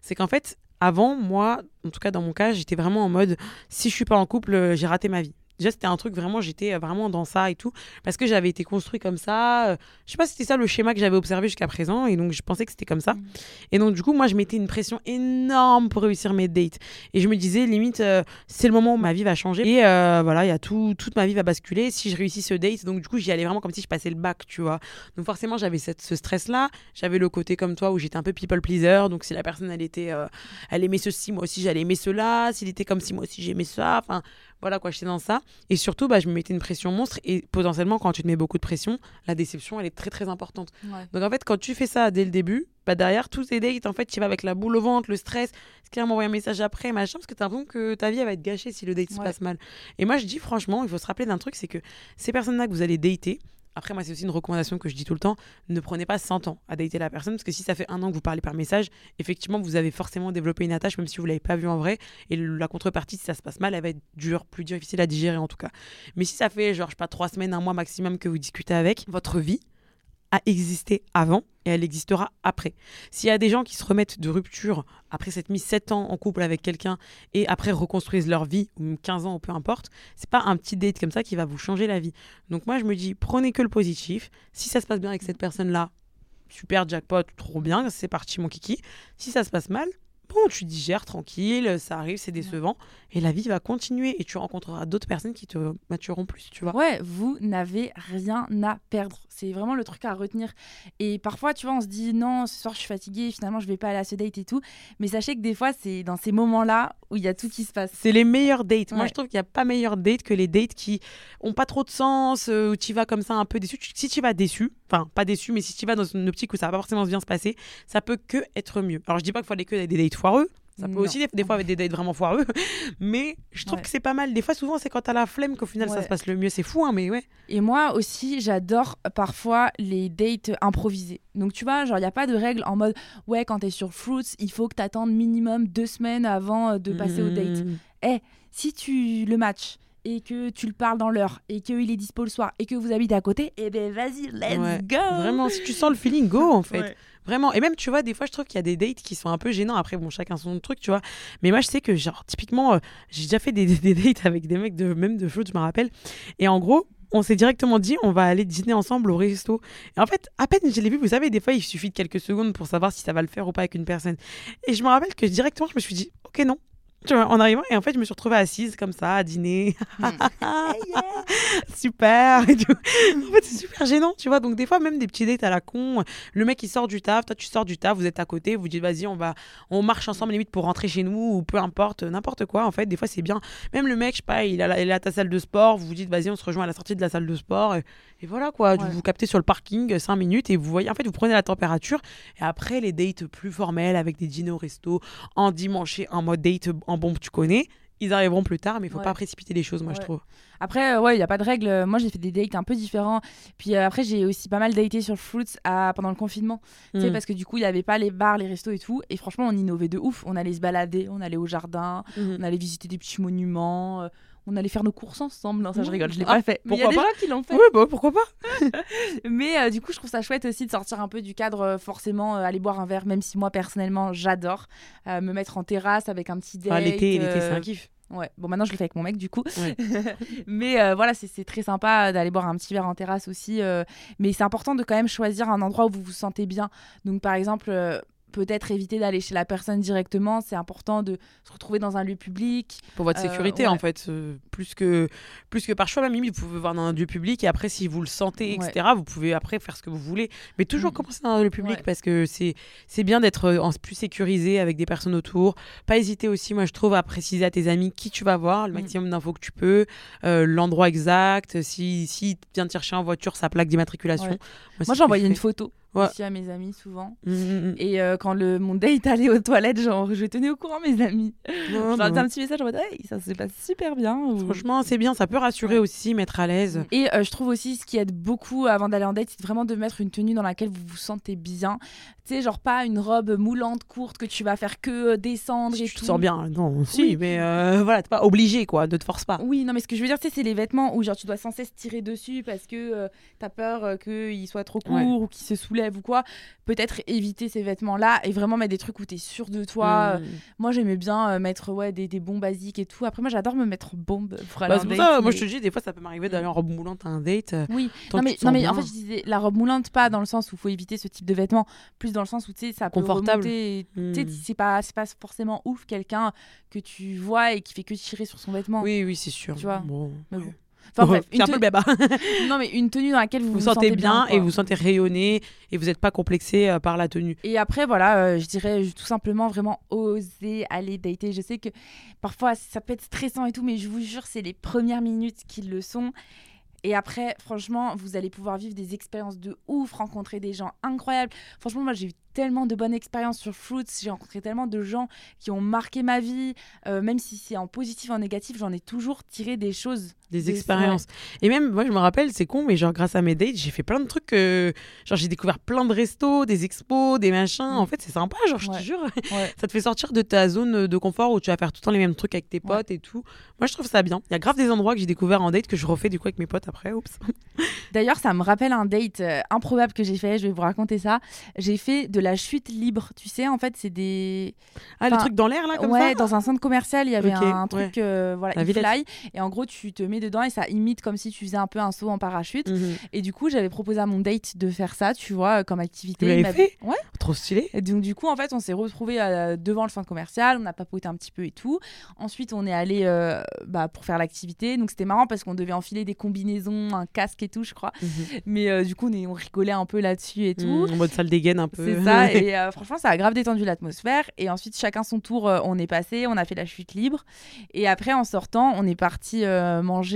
c'est qu'en fait, avant, moi, en tout cas dans mon cas, j'étais vraiment en mode si je suis pas en couple, euh, j'ai raté ma vie. Déjà, c'était un truc vraiment, j'étais euh, vraiment dans ça et tout, parce que j'avais été construit comme ça. euh, Je sais pas si c'était ça le schéma que j'avais observé jusqu'à présent, et donc je pensais que c'était comme ça. Mm. Et donc, du coup, moi, je mettais une pression énorme pour réussir mes dates. Et je me disais, limite, euh, c'est le moment où ma vie va changer. Et euh, voilà, il y a tout, toute ma vie va basculer si je réussis ce date. Donc, du coup, j'y allais vraiment comme si je passais le bac, tu vois. Donc, forcément, j'avais cette- ce stress-là. J'avais le côté comme toi où j'étais un peu people pleaser. Donc, si la personne, elle était, euh, elle aimait ceci, moi aussi, j'allais aimer cela. S'il était comme si moi aussi, j'aimais ça. Enfin, voilà quoi, j'étais dans ça. Et surtout, bah, je me mettais une pression monstre. Et potentiellement, quand tu te mets beaucoup de pression, la déception, elle est très, très importante. Ouais. Donc en fait, quand tu fais ça dès le début, bah derrière tous tes dates, en fait, tu vas avec la boule au ventre, le stress, est-ce qu'il va m'envoyer un message après, machin, parce que t'as l'impression que ta vie elle va être gâchée si le date se passe mal. Et moi, je dis franchement, il faut se rappeler d'un truc, c'est que ces personnes-là que vous allez dater, après moi c'est aussi une recommandation que je dis tout le temps, ne prenez pas 100 ans à dater la personne, parce que si ça fait un an que vous parlez par message, effectivement vous avez forcément développé une attache, même si vous l'avez pas vu en vrai, et la contrepartie, si ça se passe mal, elle va être plus difficile à digérer en tout cas. Mais si ça fait genre, je sais pas, trois semaines, un mois maximum que vous discutez avec, votre vie a existé avant et elle existera après. S'il y a des gens qui se remettent de rupture après s'être mis 7 ans en couple avec quelqu'un et après reconstruisent leur vie, ou même 15 ans ou peu importe, c'est pas un petit date comme ça qui va vous changer la vie. Donc moi je me dis, prenez que le positif. Si ça se passe bien avec cette personne-là, super jackpot, trop bien, c'est parti mon kiki. Si ça se passe mal, bon, tu digères tranquille, ça arrive, c'est décevant, et la vie va continuer et tu rencontreras d'autres personnes qui te matureront plus, tu vois. Ouais, vous n'avez rien à perdre. C'est vraiment le truc à retenir. Et parfois, tu vois, on se dit non, ce soir je suis fatiguée, finalement je vais pas aller à ce date et tout. Mais sachez que des fois, c'est dans ces moments-là où il y a tout qui se passe. C'est les meilleurs dates. Moi, je trouve qu'il n'y a pas meilleur date que les dates qui ont pas trop de sens, euh, où tu vas comme ça un peu déçu. Si tu vas déçu, enfin, pas déçu, mais si tu vas dans une optique où ça va pas forcément bien se passer, ça peut que être mieux. Alors, je dis pas qu'il faut aller que des dates foireux. Ça peut Non. aussi, des, des fois, avec des dates vraiment foireux. Mais je trouve Ouais. que c'est pas mal. Des fois, souvent, c'est quand t'as la flemme qu'au final, ça se passe le mieux. C'est fou, hein, mais ouais. Et moi aussi, j'adore parfois les dates improvisées. Donc tu vois, genre il n'y a pas de règle en mode ouais, quand t'es sur Fruits, il faut que t'attendes minimum deux semaines avant euh, de passer au date. Mmh. Si tu le matches et que tu le parles dans l'heure et qu'il est dispo le soir et que vous habitez à côté, eh ben vas-y, let's Ouais. go Vraiment, si tu sens le feeling, go, en fait. Ouais. Vraiment. Et même, tu vois, des fois, je trouve qu'il y a des dates qui sont un peu gênants. Après, bon, chacun son truc, tu vois. Mais moi, je sais que, genre, typiquement, euh, j'ai déjà fait des, des dates avec des mecs de même de foot, je me rappelle. Et en gros, on s'est directement dit, on va aller dîner ensemble au resto. Et en fait, à peine je l'ai vu, vous savez, des fois, il suffit de quelques secondes pour savoir si ça va le faire ou pas avec une personne. Et je me rappelle que directement, je me suis dit, ok, non. En arrivant, et en fait, je me suis retrouvée assise comme ça, à dîner. super et tout. En fait, c'est super gênant, tu vois. Donc, des fois, même des petits dates à la con, le mec, il sort du taf, toi, tu sors du taf, vous êtes à côté, vous dites, vas-y, on va, on marche ensemble, limite, pour rentrer chez nous, ou peu importe, n'importe quoi, en fait. Des fois, c'est bien. Même le mec, je sais pas, il, a il est à ta salle de sport, vous vous dites, vas-y, on se rejoint à la sortie de la salle de sport, et, et voilà, quoi. Ouais. Vous vous captez sur le parking 5 minutes, et vous voyez, en fait, vous prenez la température, et après, les dates plus formelles, avec des dîners au resto, en dimanche, en mode date, en bombe, tu connais. Ils arriveront plus tard, mais il faut Ouais. pas précipiter les choses, moi, je trouve. Après, euh, ouais, il n'y a pas de règle. Moi, j'ai fait des dates un peu différents. Puis euh, après, j'ai aussi pas mal daté sur Fruits à- pendant le confinement. Tu sais, Mm. parce que du coup, il n'y avait pas les bars, les restos et tout. Et franchement, on innovait de ouf. On allait se balader, on allait au jardin, Mhm. on allait visiter des petits monuments. euh, On allait faire nos courses ensemble. Non, ça, je Mmh. rigole, je l'ai Ah, pas fait. Mais il y a pourquoi des pas gens qui l'ont fait. Oui, bah, pourquoi pas Mais euh, du coup, je trouve ça chouette aussi de sortir un peu du cadre, euh, forcément, euh, aller boire un verre, même si moi, personnellement, j'adore me mettre en terrasse avec un petit date. Enfin, L'été, l'été, c'est un kiff. Ouais, bon, maintenant, je le fais avec mon mec, du coup. Ouais. mais euh, voilà, c'est c'est très sympa d'aller boire un petit verre en terrasse aussi. euh, mais c'est important de quand même choisir un endroit où vous vous sentez bien. Donc, par exemple, euh, peut-être éviter d'aller chez la personne directement. C'est important de se retrouver dans un lieu public. Pour votre Euh, sécurité, ouais. en fait, euh, plus, que, plus que par choix, même vous pouvez voir dans un lieu public et après, si vous le sentez, Ouais. etc., vous pouvez après faire ce que vous voulez. Mais toujours Mm. commencer dans un lieu public Ouais. parce que c'est c'est bien d'être euh, en plus sécurisé avec des personnes autour. Pas hésiter aussi, moi, je trouve, à préciser à tes amis qui tu vas voir, le Mm. maximum d'infos que tu peux, euh, l'endroit exact, si, si vient te chercher en voiture, sa plaque d'immatriculation. Moi, ce j'ai envoyé une photo Ouais. aussi à mes amis souvent. Mm, mm, mm. Et euh, quand le, mon date allait aux toilettes, genre, je tenais au courant mes amis. Ouais, Je leur un petit message en mode hey, ça se passe super bien. ou- Franchement, c'est bien, ça peut rassurer Ouais. aussi, mettre à l'aise. Et euh, je trouve aussi ce qui aide beaucoup avant d'aller en date, c'est vraiment de mettre une tenue dans laquelle vous vous sentez bien. Tu sais, genre pas une robe moulante, courte, que tu vas faire que euh, descendre et Tu te tout. sens bien, non, si, Oui. mais euh, voilà, t'es pas obligé, quoi, ne te force pas. Oui, non, mais ce que je veux dire, c'est les vêtements où genre tu dois sans cesse tirer dessus parce que t'as peur euh, qu'il soit trop court Ouais. ou qu'il se ou quoi. Peut-être éviter ces vêtements-là et vraiment mettre des trucs où t'es sûr de toi. Mm. Moi, j'aimais bien euh, mettre ouais, des, des bons basiques et tout. Après, moi, j'adore me mettre bombe pour aller Bah, en c'est pour date, ça, moi je te dis, des fois ça peut m'arriver d'aller en robe moulante à un date. euh, Oui, non mais, tu non mais en fait je disais la robe moulante pas dans le sens où il faut éviter ce type de vêtements, plus dans le sens où tu sais ça peut Confortable. tu sais, Mm. c'est pas c'est pas forcément ouf quelqu'un que tu vois et qui fait que tirer sur son vêtement. Oui, oui, c'est sûr. Tu vois. Bon. Mais bon. Enfin bref, une un peu le tenue- baba. non mais une tenue dans laquelle vous Vous sentez bien et vous vous sentez rayonner et vous n'êtes pas complexé euh, par la tenue. Et après, voilà, euh, je dirais tout simplement vraiment oser aller dater. Je sais que parfois ça peut être stressant et tout, mais je vous jure, c'est les premières minutes qui le sont. Et après, franchement, vous allez pouvoir vivre des expériences de ouf, rencontrer des gens incroyables. Franchement, moi, j'ai eu tellement de bonnes expériences sur Fruits. J'ai rencontré tellement de gens qui ont marqué ma vie. Euh, même si c'est en positif, en négatif, j'en ai toujours tiré des choses. Des Des- expériences. Et même, moi, je me rappelle, c'est con, mais genre, grâce à mes dates, j'ai fait plein de trucs. euh, Genre, j'ai découvert plein de restos, des expos, des machins. Mm. En fait, c'est sympa, genre, je Ouais. te jure. Ouais. Ça te fait sortir de ta zone de confort où tu vas faire tout le temps les mêmes trucs avec tes potes et tout. Moi, je trouve ça bien. Il y a grave des endroits que j'ai découvert en date que je refais du coup avec mes potes après. Oups. D'ailleurs, ça me rappelle un date euh, improbable que j'ai fait. Je vais vous raconter ça. J'ai fait de la chute libre. Tu sais, en fait, c'est des. Ah, Enfin, trucs dans l'air là, comme ouais, ça dans un centre commercial, il y avait un truc, euh, voilà, il fly, et en gros, tu te mets dedans et ça imite comme si tu faisais un peu un saut en parachute. Mhm. Et du coup, j'avais proposé à mon date de faire ça, tu vois, euh, comme activité. Vous fait Ouais. Trop stylé. Et donc, du coup, en fait, on s'est retrouvés euh, devant le centre commercial, on a papoté un petit peu et tout. Ensuite, on est allé euh, bah, pour faire l'activité. Donc, c'était marrant parce qu'on devait enfiler des combinaisons, un casque et tout, je crois. Mais euh, du coup, on, est- on rigolait un peu là-dessus et tout. Mhm, En mode salle dégaine un peu. C'est ça, et euh, franchement, ça a grave détendu l'atmosphère. Et ensuite, chacun son tour, euh, on est passé, on a fait la chute libre. Et après, en sortant, on est parti euh, manger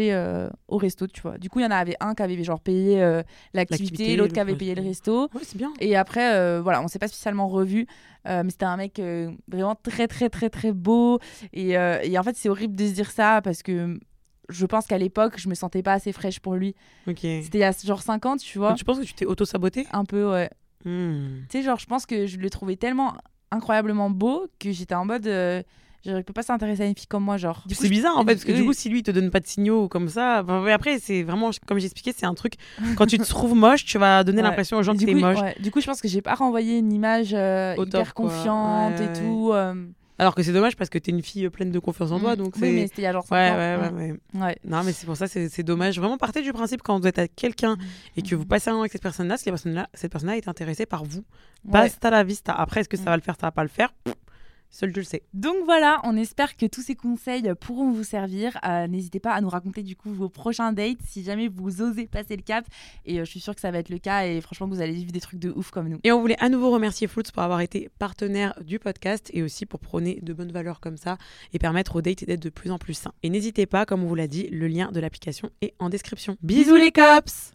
au resto, tu vois. Du coup, il y en avait un qui avait genre payé l'activité, l'autre qui avait payé le resto. Ouais, c'est bien. Et après, voilà, on s'est pas spécialement revus. mais c'était un mec vraiment très, très, très, très beau. Et, et en fait, c'est horrible de se dire ça parce que je pense qu'à l'époque, je me sentais pas assez fraîche pour lui. C'était il y a genre 5 ans, tu vois. Donc, tu penses que tu t'es auto-saboté Un peu, ouais. Hmm. Tu sais, genre, je pense que je le trouvais tellement incroyablement beau que j'étais en mode. euh, je ne peux pas s'intéresser à une fille comme moi, genre. C'est bizarre en fait, parce que du coup, si lui il te donne pas de signaux comme ça, enfin, après, c'est vraiment, comme j'expliquais, c'est un truc. Quand tu te trouves moche, tu vas donner Ouais. l'impression aux gens du que t'es moche. ouais, du coup, je pense que j'ai pas renvoyé une image euh, hyper top, confiante Ouais, et tout. euh, Alors que c'est dommage parce que t'es une fille pleine de confiance en toi, mm. donc Oui, mais c'était il y a genre 5 Ouais, ans. ouais, ouais, Mm. ouais. Ouais. Non, mais c'est pour ça, c'est c'est dommage. Vraiment, partez du principe quand vous êtes avec quelqu'un et que vous passez un moment avec cette personne-là, si la personne-là, cette personne-là est intéressée par vous. Ouais. Basta la vista. Après, est-ce que ça Mm. va le faire, ça va pas le faire Pff, Seul tu le sais. Donc voilà, on espère que tous ces conseils pourront vous servir. Euh, N'hésitez pas à nous raconter du coup vos prochains dates si jamais vous osez passer le cap. Et euh, je suis sûre que ça va être le cas et franchement que vous allez vivre des trucs de ouf comme nous. Et on voulait à nouveau remercier Fruits pour avoir été partenaire du podcast et aussi pour prôner de bonnes valeurs comme ça et permettre aux dates d'être de plus en plus sains. Et n'hésitez pas, comme on vous l'a dit, le lien de l'application est en description. Bisous les cops